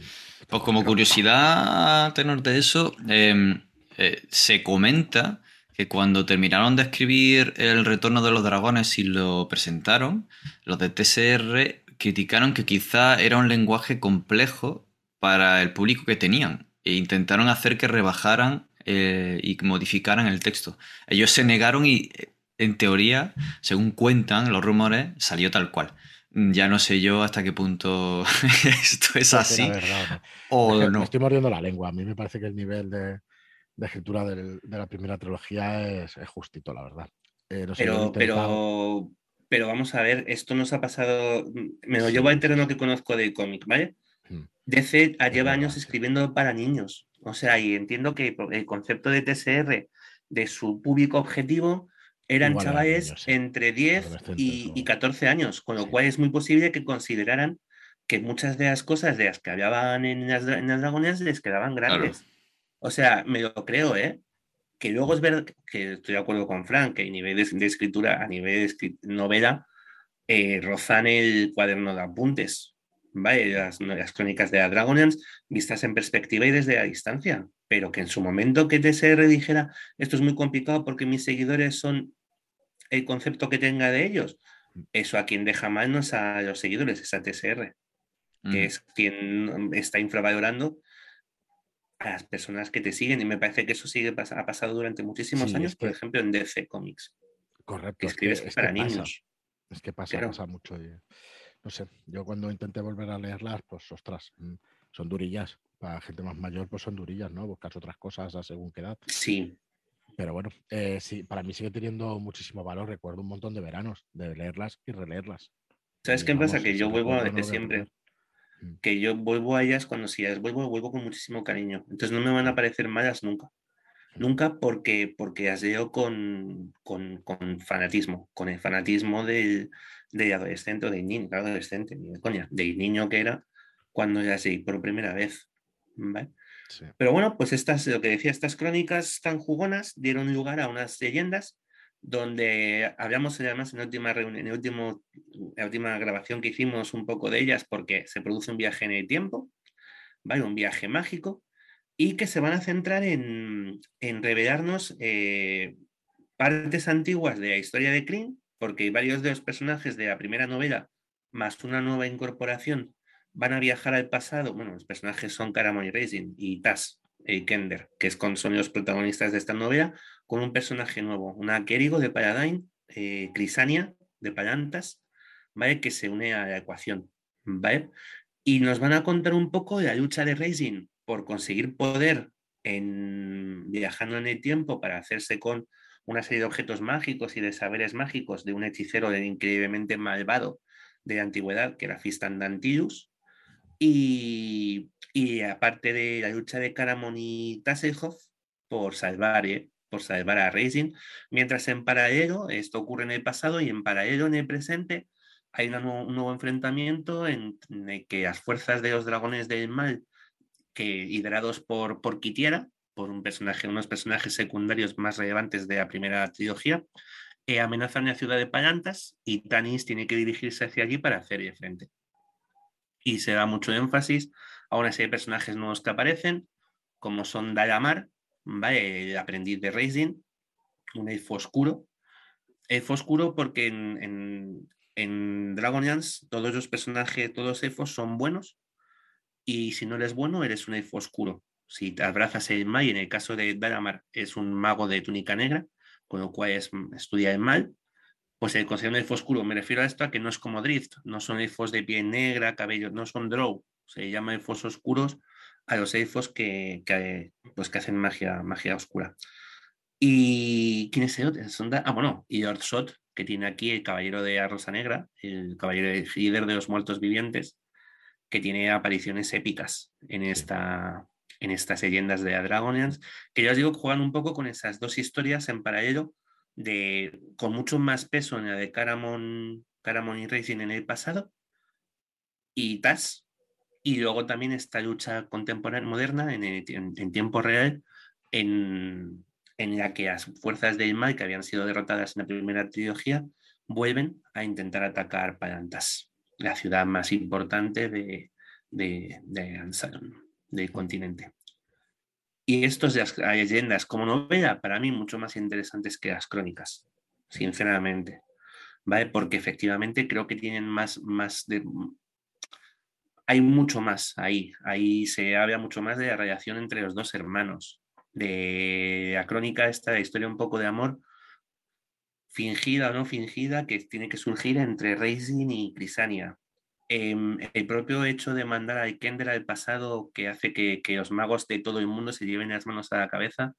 Pues como curiosidad a tenor de eso, em, eh, se comenta que cuando terminaron de escribir El retorno de los dragones y lo presentaron, los de TSR criticaron que quizá era un lenguaje complejo para el público que tenían e intentaron hacer que rebajaran eh, y modificaran el texto. Ellos se negaron y, en teoría, según cuentan los rumores, salió tal cual. Ya no sé yo hasta qué punto esto es así. O no. Me estoy mordiendo la lengua. A mí me parece que el nivel de, escritura de la primera trilogía es, justito, la verdad. Eh, pero, pero, pero vamos a ver, esto nos ha pasado. Me lo llevo al terreno que conozco del cómic, ¿vale? DC lleva años escribiendo para niños. O sea, y entiendo que el concepto de TSR de su público objetivo eran chavales entre 10 y, 14 años, con lo cual es muy posible que consideraran que muchas de las cosas de las que hablaban en las, en dragones les quedaban grandes. O sea, me lo creo, ¿eh? Que luego es verdad que estoy de acuerdo con Frank, que a nivel de, escritura, a nivel de novela, eh, rozan el cuaderno de apuntes. ¿Vale? Las, crónicas de la Dragonlance vistas en perspectiva y desde la distancia, pero que en su momento que TSR dijera esto es muy complicado porque mis seguidores son el concepto que tenga de ellos, eso a quien deja mal no es a los seguidores, es a TSR, que es quien está infravalorando a las personas que te siguen y me parece que eso sigue ha pasado durante muchísimos años, por ejemplo en DC Comics. Correcto. Que escribes para niños Es que pasa, pasa mucho. Y, no sé, yo cuando intenté volver a leerlas, pues ostras, mm, son durillas. Para gente más mayor, pues son durillas, ¿no? Buscas otras cosas a según qué edad. Sí. Pero bueno, eh, sí, para mí sigue teniendo muchísimo valor. Recuerdo un montón de veranos de leerlas y releerlas. ¿Sabes qué pasa? Que yo vuelvo a de siempre. Mm. Que yo vuelvo a ellas cuando si las vuelvo, vuelvo con muchísimo cariño. Entonces no me van a parecer malas nunca. Nunca porque, porque las leo con, con, con fanatismo, con el fanatismo del, del adolescente o del niño, adolescente, ni de coña, del niño que era cuando ya leí por primera vez. Pero bueno, pues estas, lo que decía, estas crónicas tan jugonas dieron lugar a unas leyendas donde hablamos además en la última reunión, en último, la última grabación que hicimos un poco de ellas porque se produce un viaje en el tiempo, ¿vale? Un viaje mágico y que se van a centrar en, revelarnos eh, partes antiguas de la historia de Kryn, porque varios de los personajes de la primera novela, más una nueva incorporación, van a viajar al pasado. Bueno, los personajes son Caramon Racing y Taz y Kender, que son los protagonistas de esta novela, con un personaje nuevo, una Kerigo de Paladine, eh, Crisania de Palantas, ¿vale? Que se une a la ecuación, ¿vale? Y nos van a contar un poco de la lucha de Racing por conseguir poder en, viajando en el tiempo para hacerse con una serie de objetos mágicos y de saberes mágicos de un hechicero increíblemente malvado de la antigüedad, que era Fistan Dantilus. Y, aparte de la lucha de Caramon y Tasselhoff por salvar, ¿eh? por salvar a Racing, mientras en paralelo, esto ocurre en el pasado y en paralelo en el presente, hay un nuevo enfrentamiento en, el que las fuerzas de los dragones del mal que liderados por, por Kitiera, por un personaje, unos personajes secundarios más relevantes de la primera trilogía, eh, amenazan la ciudad de Palantas y Tanis tiene que dirigirse hacia allí para hacerle frente. Y se da mucho énfasis a una serie de personajes nuevos que aparecen, como son Dalamar, el aprendiz de Racing, un elfo oscuro. Elfo oscuro porque en, en, en Dragonlance todos los personajes, todos los elfos son buenos, y si no eres bueno, eres un elfo oscuro. Si te abrazas el mal, y en el caso de Dalamar es un mago de túnica negra, con lo cual es, estudia el mal, pues el considero un elfo oscuro. Me refiero a esto a que no es como Drift, no son elfos de piel negra, cabello, no son Drow, se llama elfos oscuros a los elfos que, pues que hacen magia, magia oscura. ¿Y quién es el otro? Ah, bueno, y Ortsot, que tiene aquí el caballero de la Rosa Negra, el caballero líder de los muertos vivientes, que tiene apariciones épicas en, esta, en estas leyendas de Dragonians, que yo os digo juegan un poco con esas dos historias en paralelo, de, con mucho más peso en la de Caramon, Caramon y Racing en el pasado, y TAS, y luego también esta lucha contemporánea moderna en, en, tiempo real, en, en, la que las fuerzas del mal que habían sido derrotadas en la primera trilogía vuelven a intentar atacar Palantas la ciudad más importante de, de, del continente. Y estos de las leyendas como novela, para mí, mucho más interesantes que las crónicas, sinceramente. ¿Vale? Porque efectivamente creo que tienen más, más. Hay mucho más ahí. Ahí se habla mucho más de la relación entre los dos hermanos. De la crónica, esta historia un poco de amor, fingida o no fingida que tiene que surgir entre Racing y Crisania. Em, el propio hecho de mandar a Kender al pasado que hace que, los magos de todo el mundo se lleven las manos a la cabeza,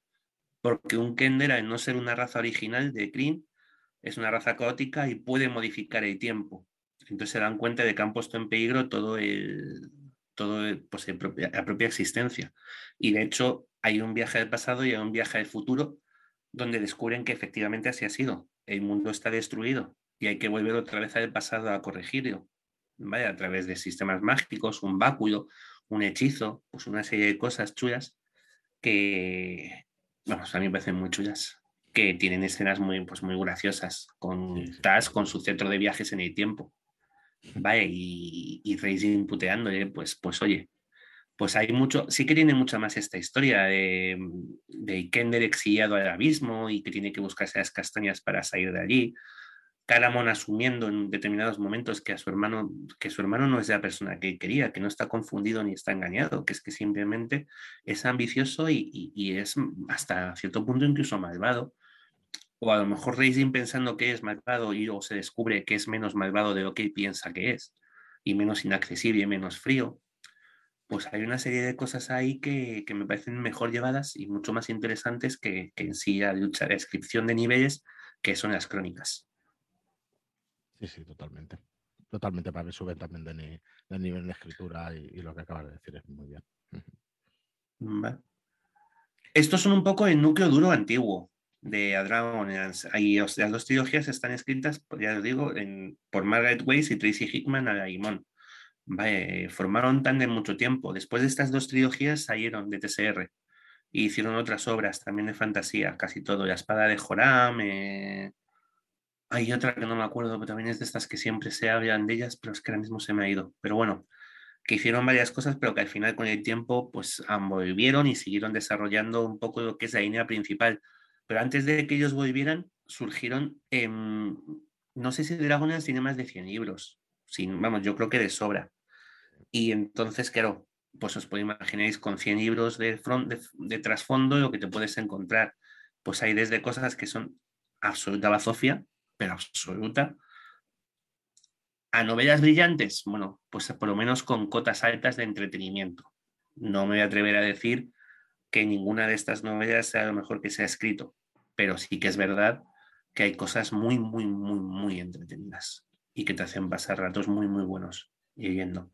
porque un Kender, al no ser una raza original de Kryn, es una raza caótica y puede modificar el tiempo. Entonces se dan cuenta de que han puesto en peligro todo el, todo pues la propia existencia. Y de hecho hay un viaje al pasado y hay un viaje al futuro donde descubren que efectivamente así ha sido el mundo está destruido y hay que volver otra vez al pasado a corregirlo, ¿vale? A través de sistemas mágicos, un báculo, un hechizo, pues una serie de cosas chulas que, vamos, a mí me parecen muy chulas, que tienen escenas muy, pues muy graciosas, con Taz con su centro de viajes en el tiempo, ¿vale? Y, y Racing puteándole, pues, pues oye, pues hay mucho, sí que tiene mucha más esta historia de, de Kender exiliado al abismo y que tiene que buscarse las castañas para salir de allí. Caramon asumiendo en determinados momentos que a su hermano, que su hermano no es la persona que quería, que no está confundido ni está engañado, que es que simplemente es ambicioso y, es hasta cierto punto incluso malvado. o a lo mejor Racing pensando que es malvado y luego se descubre que es menos malvado de lo que piensa que es, y menos inaccesible y menos frío, pues hay una serie de cosas ahí que, me parecen mejor llevadas y mucho más interesantes que, en sí la descripción de niveles que son las crónicas. Sí, sí, totalmente. Totalmente para que suben también de, nivel de escritura y, lo que acabas de decir es muy bien. Estos son un poco el núcleo duro antiguo de A Dragon las dos trilogías están escritas, ya os digo, por Margaret Weiss y Tracy Hickman a la Vale, formaron de mucho tiempo. Después de estas dos trilogías salieron de TSR y hicieron otras obras también de fantasía, casi todo. La espada de Joram. Eh, hay otra que no me acuerdo, pero también es de estas que siempre se hablan de ellas, pero es que ahora mismo se me ha ido. Pero bueno, que hicieron varias cosas, pero que al final con el tiempo pues volvieron y siguieron desarrollando un poco lo que es la línea principal. Pero antes de que ellos volvieran, surgieron, no sé si Dragonlance tiene más de 100 libros. Sin, vamos, yo creo que de sobra. Y entonces, claro, pues os podéis imaginar con 100 libros de, de, trasfondo lo que te puedes encontrar. Pues hay desde cosas que son absoluta bazofia, pero absoluta, a novelas brillantes, bueno, pues por lo menos con cotas altas de entretenimiento. No me voy a atrever a decir que ninguna de estas novelas sea lo mejor que se ha escrito, pero sí que es verdad que hay cosas muy, muy, muy, muy entretenidas y que te hacen pasar ratos muy, muy buenos leyendo.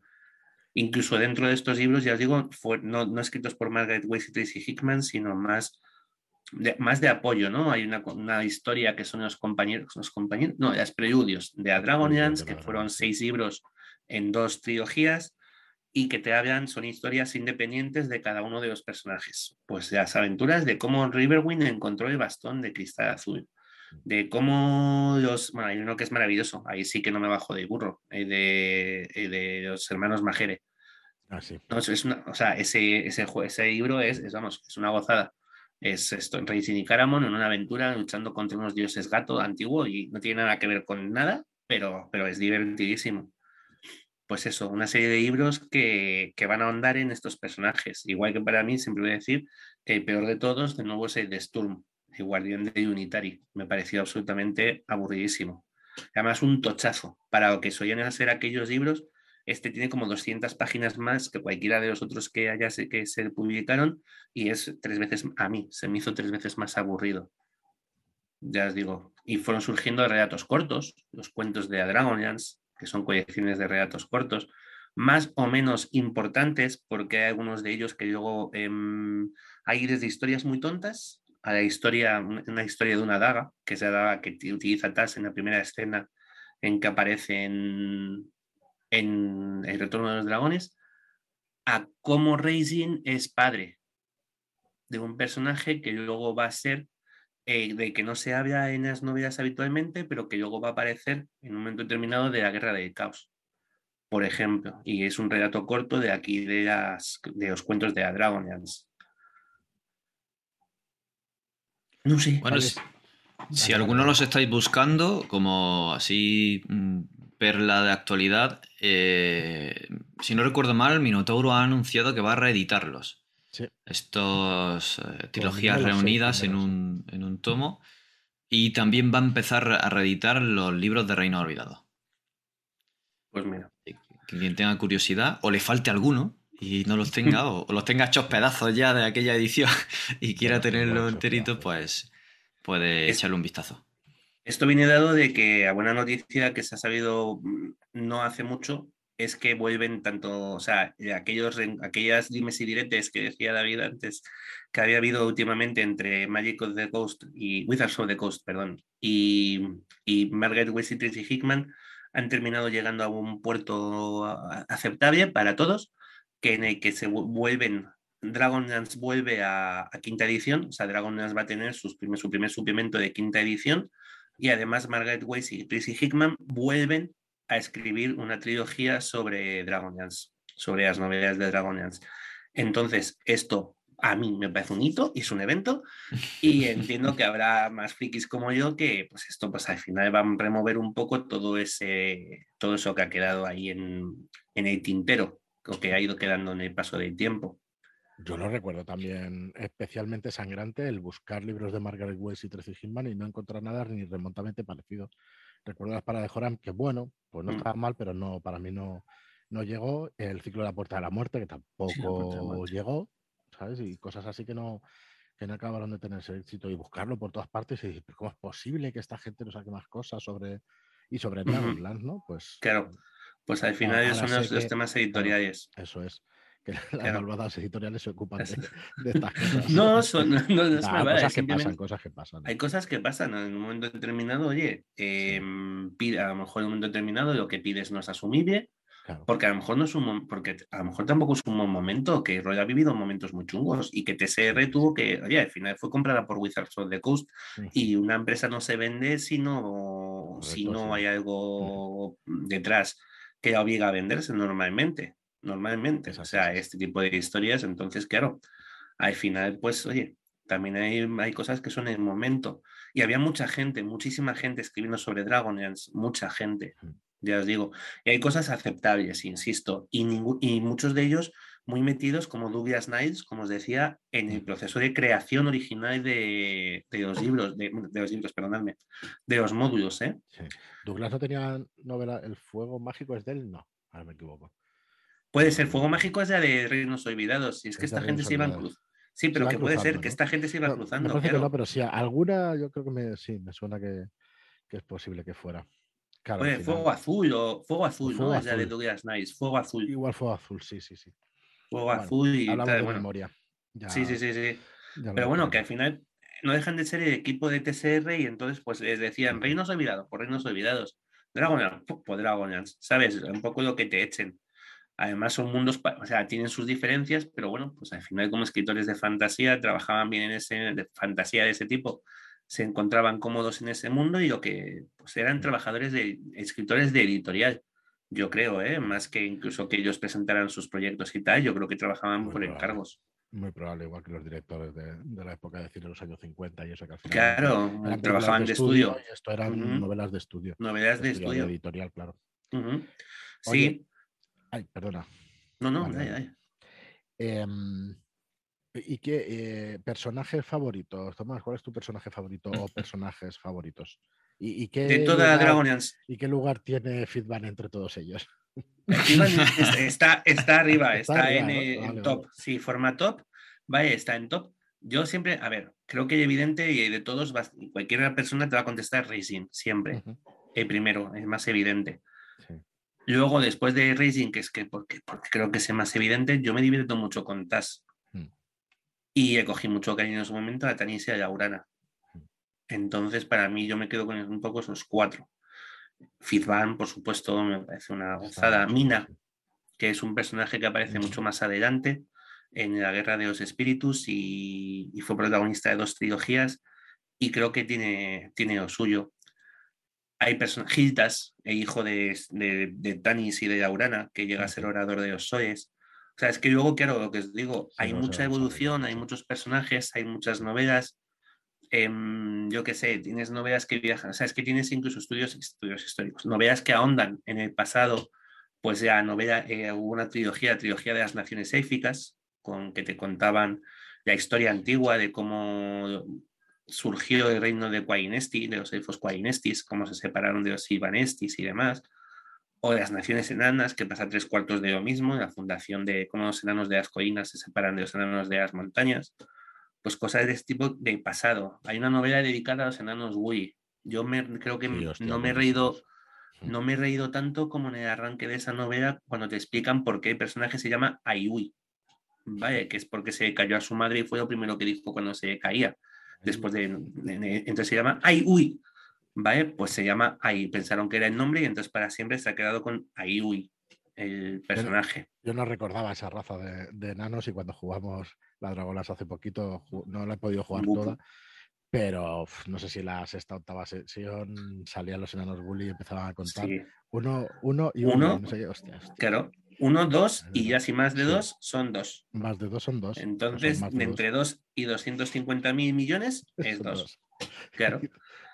Incluso dentro de estos libros, ya os digo, no, no, escritos por Margaret Weiss y Tracy Hickman, sino más de, más de apoyo, ¿no? Hay una, una, historia que son los compañeros, los compañeros, no, las preludios de A Dragonlance, que fueron seis libros en dos trilogías y que te hablan, son historias independientes de cada uno de los personajes. Pues las aventuras de cómo Riverwind encontró el bastón de cristal azul, de cómo los, bueno, hay uno que es maravilloso, ahí sí que no me bajo de burro, de, de los hermanos Majere. Ah, sí. no, es una, o sea, ese, ese, ese libro es, es, vamos, es una gozada. Es esto, en Racing y Caramon, en una aventura luchando contra unos dioses gato antiguo y no tiene nada que ver con nada, pero, pero es divertidísimo. Pues eso, una serie de libros que, que van a ahondar en estos personajes. Igual que para mí, siempre voy a decir que el peor de todos, de nuevo, es el de Sturm, el guardián de Unitary. Me pareció absolutamente aburridísimo. Además, un tochazo para lo que solían ser aquellos libros. Este tiene como 200 páginas más que cualquiera de los otros que, haya, que se publicaron y es tres veces, a mí, se me hizo tres veces más aburrido. Ya os digo, y fueron surgiendo relatos cortos, los cuentos de Dragonlance, que son colecciones de relatos cortos, más o menos importantes, porque hay algunos de ellos que luego em, hay desde historias muy tontas a la historia, una historia de una daga, que es la daga que utiliza Taz en la primera escena en que aparece en, El Retorno de los Dragones, a cómo Racing es padre de un personaje que luego va a ser, eh, de que no se habla en las novelas habitualmente, pero que luego va a aparecer en un momento determinado de la Guerra del Caos, por ejemplo. Y es un relato corto de aquí de, las, de los cuentos de la Dragonlance. No sé. Bueno, si, alguno los estáis buscando, como así mm, perla de actualidad, eh, si no recuerdo mal, Minotauro ha anunciado que va a reeditarlos. Sí. Estos eh, trilogías reunidas en, un, en, un, tomo. Y también va a empezar a reeditar los libros de Reino Olvidado. Pues mira. Quien tenga curiosidad o le falte alguno, y no los tenga o, los tenga hechos pedazos ya de aquella edición y quiera tenerlo enterito, pues puede echarle un vistazo. Esto viene dado de que a buena noticia que se ha sabido mm, no hace mucho es que vuelven tanto, o sea, aquellos, aquellas dimes y diretes que decía David antes que había habido últimamente entre Magic of the Coast y Wizards of the Coast, perdón, y, y Margaret West y Tracy Hickman han terminado llegando a un puerto aceptable para todos que en el que se vuelven, Dragonlance vuelve a, quinta edición, o sea, Dragonlance va a tener sus su primer suplemento de quinta edición, y además Margaret Weiss y Tracy Hickman vuelven a escribir una trilogía sobre Dragonlance, sobre las novedades de Dragonlance. Entonces, esto a mí me parece un hito y es un evento y entiendo que habrá más frikis como yo que pues esto pues al final van a remover un poco todo ese todo eso que ha quedado ahí en, en el tintero que ha ido quedando en el paso del tiempo. Yo lo recuerdo también especialmente sangrante el buscar libros de Margaret Weiss y Tracy Hinman y no encontrar nada ni remotamente parecido. Recuerdo las paradas de Joram, que bueno, pues no Mm. estaba mal, pero no, para mí no, no llegó. El ciclo de la puerta de la muerte, que tampoco llegó, ¿sabes? Y cosas así que no, que no acabaron de tener ese éxito y buscarlo por todas partes y decir, "¿Pero ¿cómo es posible que esta gente no saque más cosas sobre y sobre Ujú. Dragonlance, ¿no? Pues Claro. Pues al final son los, que- temas editoriales. eso es. Que las Claro. malvadas editoriales se ocupan de, estas cosas. No, son, no, no, es Nah, malvada, cosas que pasan, cosas que pasan. Hay cosas que pasan en un momento determinado, oye, eh, a lo mejor en un momento determinado lo que pides no es asumible, Claro. porque a lo mejor no es un porque a lo mejor tampoco es un buen momento, que Roy ha vivido momentos muy chungos y que TSR tuvo que, oye, al final fue comprada por Wizards of the Coast y una empresa no se vende si no, si no sí. hay algo detrás que la obliga a venderse normalmente, normalmente, o sea, este tipo de historias, entonces, claro, al final, pues, oye, también hay, hay cosas que son el momento. Y había mucha gente, muchísima gente escribiendo sobre Dragonlance, mucha gente, ya os digo. Y hay cosas aceptables, insisto, y, y muchos de ellos muy metidos, como Douglas Niles, como os decía, en el proceso de creación original de, de los libros, de, de los libros, perdonadme, de los módulos, ¿eh? Sí. Douglas no tenía novela El fuego mágico es de él, no, ahora me equivoco. Puede ser Fuego Mágico es la de Reinos Olvidados, y es que Es esta gente se iban Olvidados. cruzando. Sí, pero que puede ser que esta gente se iba No, cruzando. me parece que claro. no, pero sí, alguna yo creo que me, sí, me suena que, que es posible que fuera. Claro, Puede, final- Fuego Azul o Fuego Azul, Fuego ¿no? Es la de Azul. Douglas Nice, Fuego Azul. igual fuego azul, sí, sí, sí. Fuego Bueno, Azul y Hablamos tal, de bueno. memoria. Ya- Sí, sí, sí, sí. Pero bueno, que al final no dejan de ser el equipo de TSR y entonces pues les decían Ujú. Reinos Olvidados, por Reinos Olvidados. Dragonlance, por Dragonlance, ¿sabes? Un poco lo que te echen. Además son mundos, o sea, tienen sus diferencias, pero bueno, pues al final como escritores de fantasía trabajaban bien en ese, de fantasía de ese tipo, se encontraban cómodos en ese mundo y lo que pues eran trabajadores de escritores de editorial, yo creo, ¿eh? Más que incluso que ellos presentaran sus proyectos y tal, yo creo que trabajaban Muy por probable. encargos. Muy probable, igual que los directores de, de la época de cine de los años 50 y eso que al final Claro, eran trabajaban de estudio. y esto eran novelas de estudio. Novedades de estudio. editorial, claro. Sí, Oye, Ay, perdona. no, no, vale, dale. Em, ¿Y qué eh, personajes favoritos? Tomás, ¿cuál es tu personaje favorito o personajes favoritos? ¿Y, y qué, de toda lugar. ¿Y qué lugar tiene Feedback entre todos ellos? Está, está arriba, Está está, arriba, en, ¿no? eh, en top. vale. Sí, forma top, vale, está en top. Yo siempre, a ver, creo que es evidente y de todos, vas- cualquier persona te va a contestar Racing, siempre. Ujú, El primero, es más evidente. sí. Luego, después de Racing, que es que porque, porque creo que es más evidente, yo me divierto mucho con Tas. Mm. Y he cogido mucho cariño en su momento a Tanisia y a Urana. Mm. Entonces, para mí, yo me quedo con un poco esos cuatro. Fizban, por supuesto, me parece una gozada. Mina, que es un personaje que aparece mucho más adelante en la Guerra de los Espíritus y, y fue protagonista de dos trilogías y creo que tiene, tiene lo suyo. Hay personas, Gildas, el hijo de, de, de Tanis y de Aurana, que llega a ser orador de los Soes. O sea, es que luego, claro, lo que os digo, Sí, hay no mucha evolución, hay muchos personajes, hay muchas novelas. Em, yo qué sé, tienes novelas que viajan, o sea, es que tienes incluso estudios, estudios históricos, novelas que ahondan en el pasado, pues ya novela, eh, hubo una trilogía, la trilogía de las naciones élficas, con que te contaban la historia antigua de cómo surgió el reino de Quainesti, de los elfos Quainestis, cómo se separaron de los Silvanestis y demás, o de las naciones enanas, que pasa tres cuartos de lo mismo, la fundación de cómo los enanos de las colinas se separan de los enanos de las montañas, pues cosas de este tipo de pasado. Hay una novela dedicada a los enanos Wui. Yo me, creo que no me he reído no me he reído tanto como en el arranque de esa novela cuando te explican por qué el personaje se llama Aiui. Vale, que es porque se cayó a su madre y fue lo primero que dijo cuando se caía. Después de, de- de- entonces se llama Aiui. Vale, pues se llama Ai. Pensaron que era el nombre y entonces para siempre se ha quedado con Aiui, el personaje. Yo no recordaba esa raza de, de enanos y cuando jugamos la Dragolas hace poquito no la he podido jugar toda, pero uf, no sé si la sexta o octava sesión salían los enanos bully y empezaban a contar Sí, uno, uno y uno. Uno. no sé qué, hostia, hostia. claro. Uno, dos y ya si más de Sí. dos son dos. Más de dos son dos. son Entonces, de de dos, entre dos y 250 mil millones es son dos. Claro.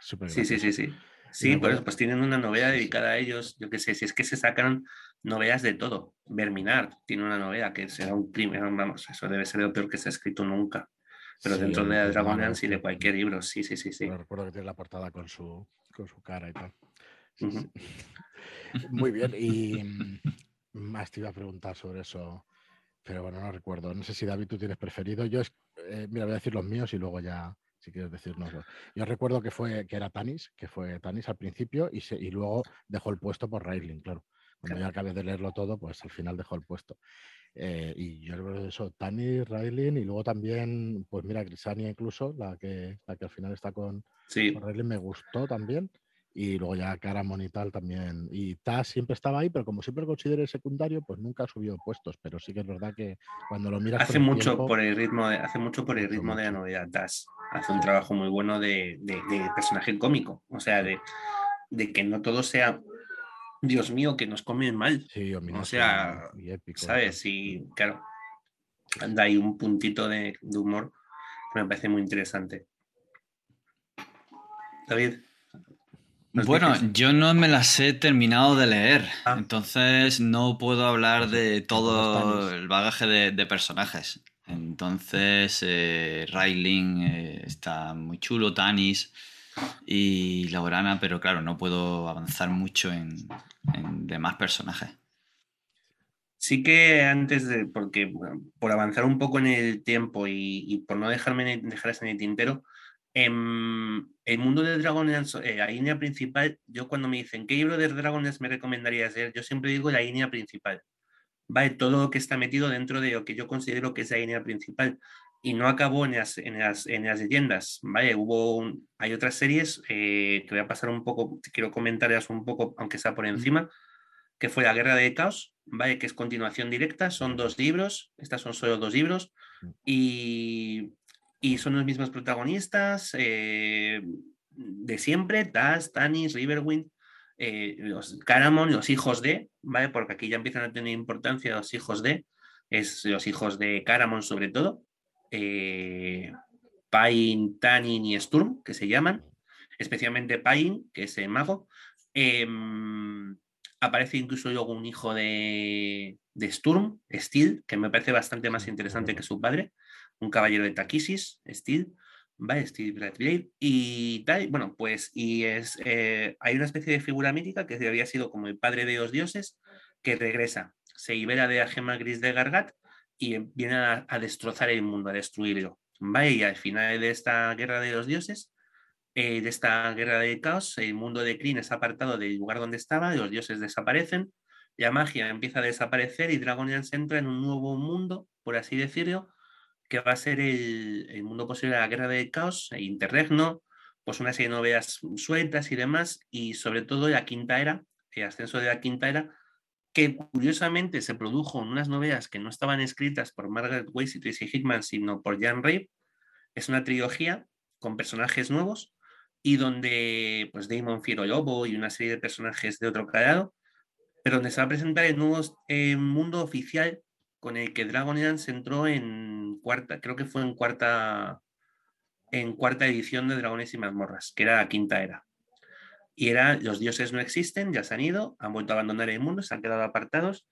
Súper Sí, sí, sí, sí. Sí, por eso pues tienen una novela Sí, sí. dedicada a ellos. Yo qué sé, si es que se sacaron novelas de todo. Verminar tiene una novela que será un crimen, vamos, eso debe ser lo peor que se ha escrito nunca. Pero dentro de Dragonlance y de cualquier libro, sí, sí, sí, sí. recuerdo que tiene la portada con su, con su cara y tal. Muy bien, y mm, más te iba a preguntar sobre eso, pero bueno, no recuerdo. No sé si David tú tienes preferido. Yo, eh, mira, voy a decir los míos y luego ya, si quieres decirnos. Yo recuerdo que fue que era Tanis, que fue Tanis al principio y, y luego dejó el puesto por Raidling, claro. Cuando ya acabé de leerlo todo, pues al final dejó el puesto. Eh, y yo recuerdo eso, Tanis, Raidling y luego también, pues mira, Grisania incluso, la que, la que al final está con, sí. con me gustó también y luego ya Caramon y tal también. Y Taz siempre estaba ahí, pero como siempre lo consideré secundario, pues nunca subió puestos. Pero sí que es verdad que cuando lo miras. Hace mucho por el ritmo de, hace mucho por el ritmo de la novedad. Taz hace un trabajo muy bueno de, personaje cómico. O sea, de, que no todo sea. Dios mío, que nos comen mal. Sí, o sea, ¿sabes? Sí, claro. Anda ahí un puntito de, de humor que me parece muy interesante. David. Bueno, yo no me las he terminado de leer, ah. entonces no puedo hablar de todo el bagaje de, personajes. Entonces, eh, eh, está muy chulo, Tanis y Laurana, pero claro, no puedo avanzar mucho en, demás personajes. Sí que antes de, porque por avanzar un poco en el tiempo y, y por no dejarme dejar en el tintero, en el mundo de Dragonlance, eh, la línea principal, yo cuando me dicen qué libro de Dragonlance me recomendarías leer, yo siempre digo la línea principal. Vale, todo lo que está metido dentro de lo que yo considero que es la línea principal. Y no acabó en las, en las, en las leyendas, ¿vale? Hubo hay otras series eh, que voy a pasar un poco, quiero comentarlas un poco, aunque sea por encima, que fue La Guerra de Caos, ¿vale? Que es continuación directa, son dos libros, estas son solo dos libros, y y son los mismos protagonistas eh, de siempre, Taz, Tanis, Riverwind, eh, los Caramon, los hijos de, ¿vale? Porque aquí ya empiezan a tener importancia los hijos de, es los hijos de Caramon sobre todo, eh, Pain, Tanin y Sturm, que se llaman, especialmente Pain, que es el mago. Em, aparece incluso luego un hijo de, de Sturm, Steel, que me parece bastante más interesante que su padre un caballero de Taquisis, Steel, ¿vale? Steel Bradley, y tal, bueno, pues, y es, eh, hay una especie de figura mítica que había sido como el padre de los dioses, que regresa, se libera de la gema gris de Gargat y viene a, destrozar el mundo, a destruirlo, ¿vale? Y al final de esta guerra de los dioses, eh, de esta guerra de caos, el mundo de Kryn es apartado del lugar donde estaba, los dioses desaparecen, la magia empieza a desaparecer y Dragonians entra en un nuevo mundo, por así decirlo, que va a ser el, mundo posible de la guerra del caos, e interregno, pues una serie de novelas sueltas y demás, y sobre todo la quinta era, el ascenso de la quinta era, que curiosamente se produjo en unas novelas que no estaban escritas por Margaret Weiss y Tracy Hickman, sino por Jan Rape. Es una trilogía con personajes nuevos y donde pues Damon Fiero Lobo y una serie de personajes de otro calado, pero donde se va a presentar el nuevo eh, mundo oficial con el que Dragonlance entró en cuarta, creo que fue en cuarta, en cuarta edición de Dragones y Mazmorras, que era la quinta era. Y era, los dioses no existen, ya se han ido, han vuelto a abandonar el mundo, se han quedado apartados.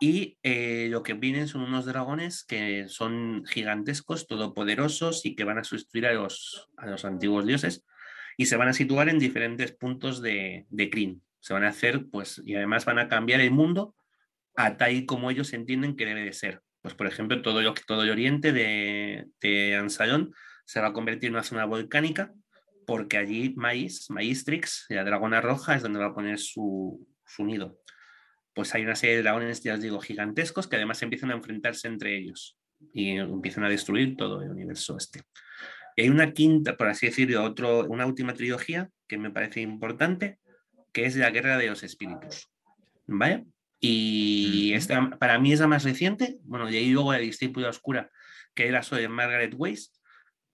Y eh, lo que vienen son unos dragones que son gigantescos, todopoderosos y que van a sustituir a los, a los antiguos dioses y se van a situar en diferentes puntos de, de Kryn. Se van a hacer, pues, y además van a cambiar el mundo a tal y como ellos entienden que debe de ser. Pues, por ejemplo, todo, todo el oriente de, de Ansalón se va a convertir en una zona volcánica porque allí Maíz, Maístrix, la dragona roja, es donde va a poner su, su nido. Pues hay una serie de dragones, ya os digo, gigantescos que además empiezan a enfrentarse entre ellos y empiezan a destruir todo el universo este. Y hay una quinta, por así decirlo, otro, una última trilogía que me parece importante, que es la Guerra de los Espíritus. ¿Vale? Y esta, para mí es la más reciente. Bueno, y ahí luego la discípula oscura, que era de Margaret Weiss.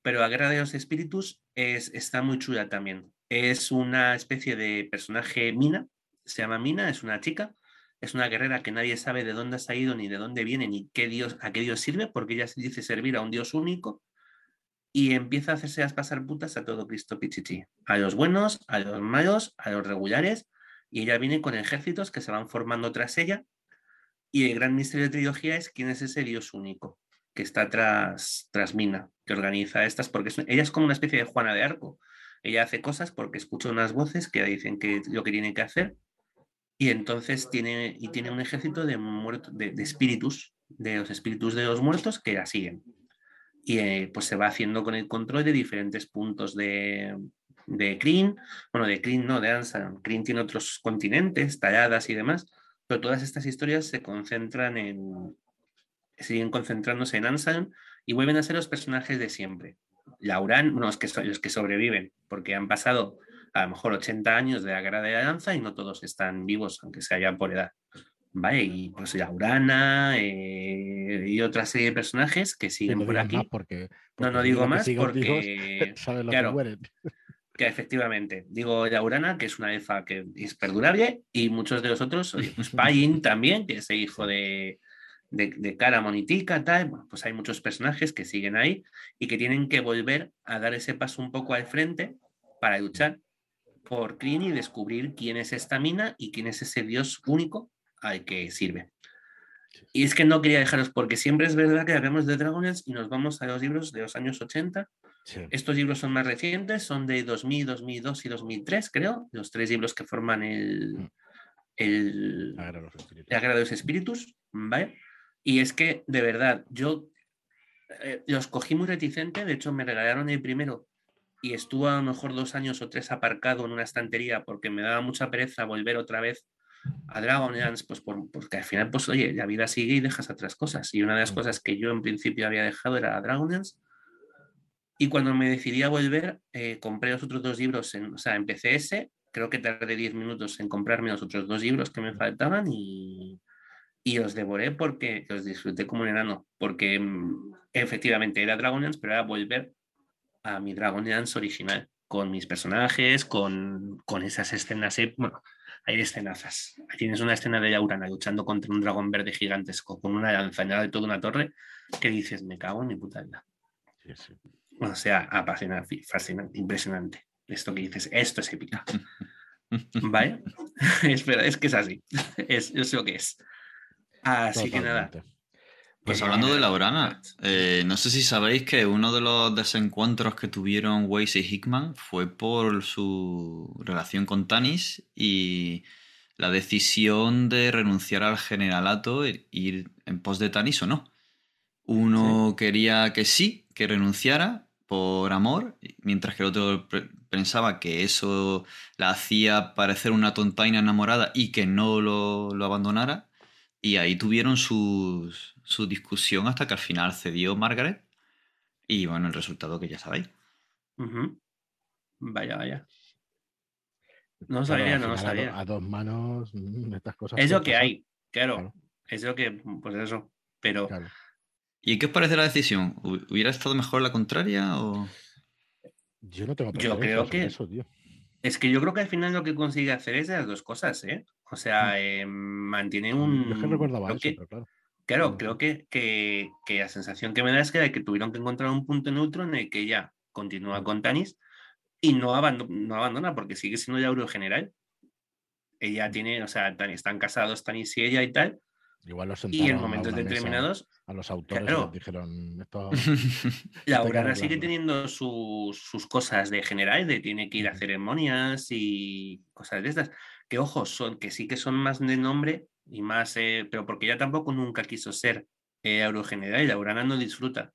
Pero la Guerra de los Espíritus es, está muy chula también. Es una especie de personaje Mina, se llama Mina, es una chica, es una guerrera que nadie sabe de dónde ha salido, ni de dónde viene, ni qué dios, a qué dios sirve, porque ella dice servir a un dios único y empieza a hacerse las pasar putas a todo Cristo Pichichi, a los buenos, a los malos, a los regulares, y ella viene con ejércitos que se van formando tras ella Y el gran misterio de trilogía es quién es ese dios único que está tras, tras Mina, que organiza estas, porque ella es como una especie de Juana de Arco. Ella hace cosas porque escucha unas voces que dicen que lo que tiene que hacer y entonces tiene, y tiene un ejército de, muertos, de, espíritus, de los espíritus de los muertos que la siguen. Y eh, pues se va haciendo con el control de diferentes puntos de, de Kryn, bueno, de Kryn no, de Ansan. Kryn tiene otros continentes, talladas y demás, pero todas estas historias se concentran en, siguen concentrándose en Ansan y vuelven a ser los personajes de siempre. Lauran, bueno, los que, los que sobreviven, porque han pasado a lo mejor 80 años de la guerra de la lanza y no todos están vivos, aunque sea ya por edad. Vale, y pues Laurana eh, y otra serie de personajes que siguen por aquí. Porque, no, no digo más porque. claro, que, efectivamente. Digo Laurana, que es una elfa que es perdurable, y muchos de los otros, pues Pain también, que es el hijo de, de, cara monitica, tal, pues hay muchos personajes que siguen ahí y que tienen que volver a dar ese paso un poco al frente para luchar por Kryn y descubrir quién es esta mina y quién es ese dios único al que sirve. Y es que no quería dejaros, porque siempre es verdad que hablamos de dragones y nos vamos a los libros de los años 80. Estos libros son más recientes, son de 2000, 2002 y 2003, creo, los tres libros que forman el, mm. el, los Espíritus. ¿vale? Y es que, de verdad, yo eh, los cogí muy reticente, de hecho me regalaron el primero y estuvo a lo mejor dos años o tres aparcado en una estantería porque me daba mucha pereza volver otra vez a Dragonlance, pues porque al final, pues oye, la vida sigue y dejas otras cosas. Y una de las mm. cosas que yo en principio había dejado era Dragonlance. Y cuando me decidí a volver, eh, compré los otros dos libros, en, o sea, empecé ese, creo que tardé diez minutos en comprarme los otros dos libros que me faltaban y, y los devoré porque los disfruté como un enano, porque mm, efectivamente era Dragonlance, pero era volver a mi Dragonlance original, con mis personajes, con, con esas escenas, bueno, hay escenazas. Tienes una escena de Yaurana luchando contra un dragón verde gigantesco con una lanza de toda una torre que dices, me cago en mi puta vida. O sea, apasionante, fascinante, impresionante. Esto que dices, esto es épica. ¿Vale? Espera, es que es así. Es, es lo que es. Así que nada. Pues hablando de Laurana, eh, no sé si sabéis que uno de los desencuentros que tuvieron Weiss y Hickman fue por su relación con Tanis y la decisión de renunciar al generalato e ir en pos de Tanis o no. Uno quería que sí, que renunciara por amor, mientras que el otro pensaba que eso la hacía parecer una tontaina enamorada y que no lo abandonara. Y ahí tuvieron sus, su discusión hasta que al final cedió Margaret. Y bueno, el resultado que ya sabéis. Vaya, vaya. No sabía, no sabía. A, dos manos, mm, estas cosas. Es lo que hay, claro. Es lo que, pues eso. Pero. ¿Y qué os parece la decisión? ¿Hubiera estado mejor la contraria o.? Yo no tengo Yo creo que. Eso, tío. Es que yo creo que al final lo que consigue hacer es las dos cosas, ¿eh? O sea, mm. eh, mantiene un. Yo que recordaba eso, pero claro. Claro, creo que, que, la sensación que me da es que, que tuvieron que encontrar un punto neutro en el que ella continúa con Tanis y no, no abandona porque sigue siendo ya Euro general. Ella tiene, o sea, están casados Tanis y ella y tal. Igual los y en momentos determinados. A los autores les dijeron esto. la Aurora sigue teniendo sus, sus, cosas de general, de tiene que ir a ceremonias y cosas de estas. Que ojos son, que sí que son más de nombre, y más, eh, pero porque ella tampoco nunca quiso ser eh, eurogeneral y Laurana no disfruta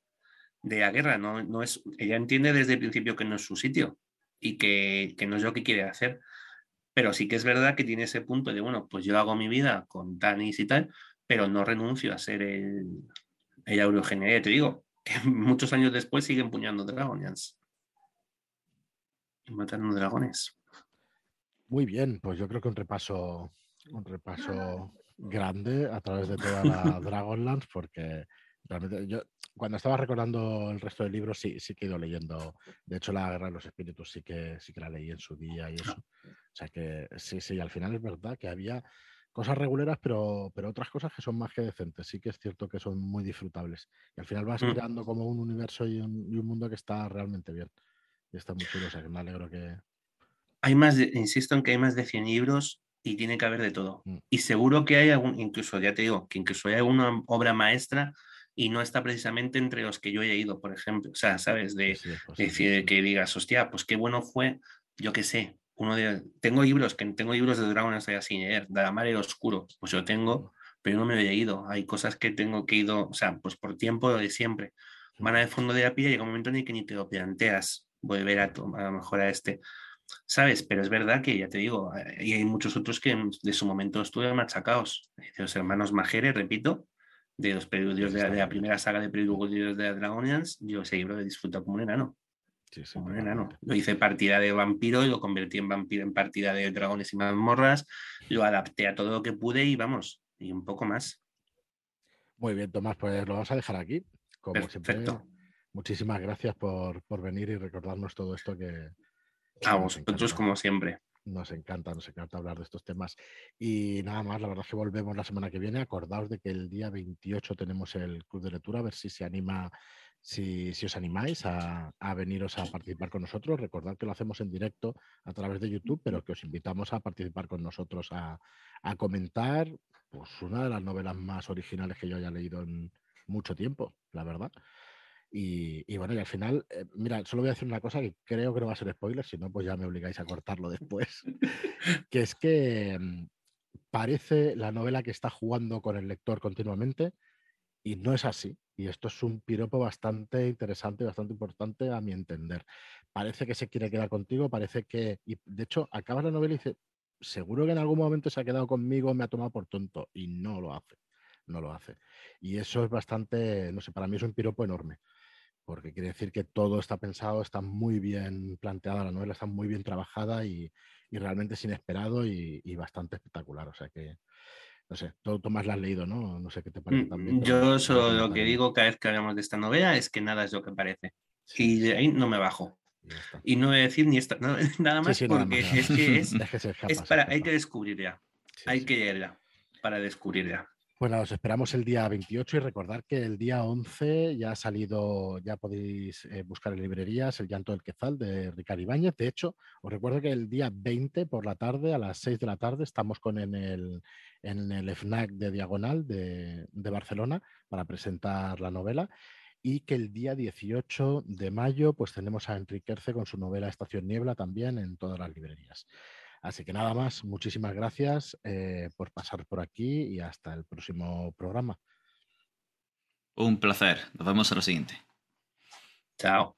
de la guerra, no, no es, ella entiende desde el principio que no es su sitio y que, que, no es lo que quiere hacer, pero sí que es verdad que tiene ese punto de, bueno, pues yo hago mi vida con Tanis y tal, pero no renuncio a ser el, el eurogeneral, te digo, que muchos años después sigue empuñando dragons y matando dragones. Muy bien, pues yo creo que un repaso un repaso grande a través de toda la Dragonlance, porque realmente yo cuando estaba recordando el resto del libro sí, sí que he ido leyendo. De hecho, la Guerra de los Espíritus sí que sí que la leí en su día y eso. O sea que sí, sí, al final es verdad que había cosas regulares, pero, pero otras cosas que son más que decentes. Sí que es cierto que son muy disfrutables. Y al final vas mm. mirando como un universo y un, mundo que está realmente bien. Y está muy chulo, o sea que me alegro que... Hay más, insisto en que hay más de 100 libros y tiene que haber de todo. Mm. Y seguro que hay algún, incluso ya te digo, que incluso hay alguna obra maestra y no está precisamente entre los que yo he ido, por ejemplo. O sea, ¿sabes? De, Sí, que digas, hostia, pues qué bueno fue, yo qué sé, uno de... Tengo libros, que tengo libros de Dragon Slayer sin leer, de la Mar y el Oscuro, pues yo tengo, pero no me lo he leído. Hay cosas que tengo que ido, o sea, pues por tiempo de siempre. Van al fondo de la pila y llega un momento en el que ni te lo planteas volver a, a lo mejor a este. ¿Sabes? Pero es verdad que ya te digo, y hay muchos otros que de su momento estuvieron machacados. De los hermanos Majere, repito, de los preludios de, la- de la primera saga de preludios de Dragonians, yo ese libro lo he disfrutado como un enano. Sí, sí, Como un enano. Lo hice partida de vampiro y lo convertí en vampiro en partida de dragones y mazmorras. Lo adapté a todo lo que pude y vamos, y un poco más. Muy bien, Tomás, pues lo vamos a dejar aquí. Como siempre, Perfecto. muchísimas gracias por, por venir y recordarnos todo esto que A nos vosotros, como siempre. Nos encanta, nos encanta hablar de estos temas. Y nada más, la verdad es que volvemos la semana que viene. Acordaos de que el día 28 tenemos el club de lectura, a ver si se anima, si, si os animáis a, a veniros a participar con nosotros. Recordad que lo hacemos en directo a través de YouTube, pero que os invitamos a participar con nosotros a, a comentar pues, una de las novelas más originales que yo haya leído en mucho tiempo, la verdad. Y, y bueno, y al final, eh, mira, solo voy a decir una cosa que creo que no va a ser spoiler, si no, pues ya me obligáis a cortarlo después. que es que mm, parece la novela que está jugando con el lector continuamente y no es así. Y esto es un piropo bastante interesante, bastante importante a mi entender. Parece que se quiere quedar contigo, parece que, y de hecho, acabas la novela y dice, seguro que en algún momento se ha quedado conmigo, me ha tomado por tonto, y no lo hace, no lo hace. Y eso es bastante, no sé, para mí es un piropo enorme, porque quiere decir que todo está pensado, está muy bien planteada la novela, está muy bien trabajada y, y realmente es inesperado y, y bastante espectacular. O sea que, no sé, tú Tomás la has leído, ¿no? No sé qué te parece también. Mm, Yo solo lo que digo cada vez que hablamos de esta novela es que nada es lo que parece. Sí, Y de ahí no me bajo. y no voy a decir ni esta, no, nada más sí, porque más, nada es que es, Es que escapa, es para, hay que descubrirla, hay que leerla para descubrirla. Bueno, os esperamos el día 28 y recordar que el día 11 ya ha salido, ya podéis eh, buscar en librerías El llanto del quezal de Ricardo Ibáñez. De hecho, os recuerdo que el día 20 por la tarde, a las 6 de la tarde, estamos con en el, en el FNAC de Diagonal de, de Barcelona para presentar la novela. Y que el día 18 de mayo, pues tenemos a Enrique Erce con su novela Estación Niebla también en todas las librerías. Así que nada más, muchísimas gracias eh, por pasar por aquí y hasta el próximo programa. Un placer. Nos vemos a lo siguiente. Chao.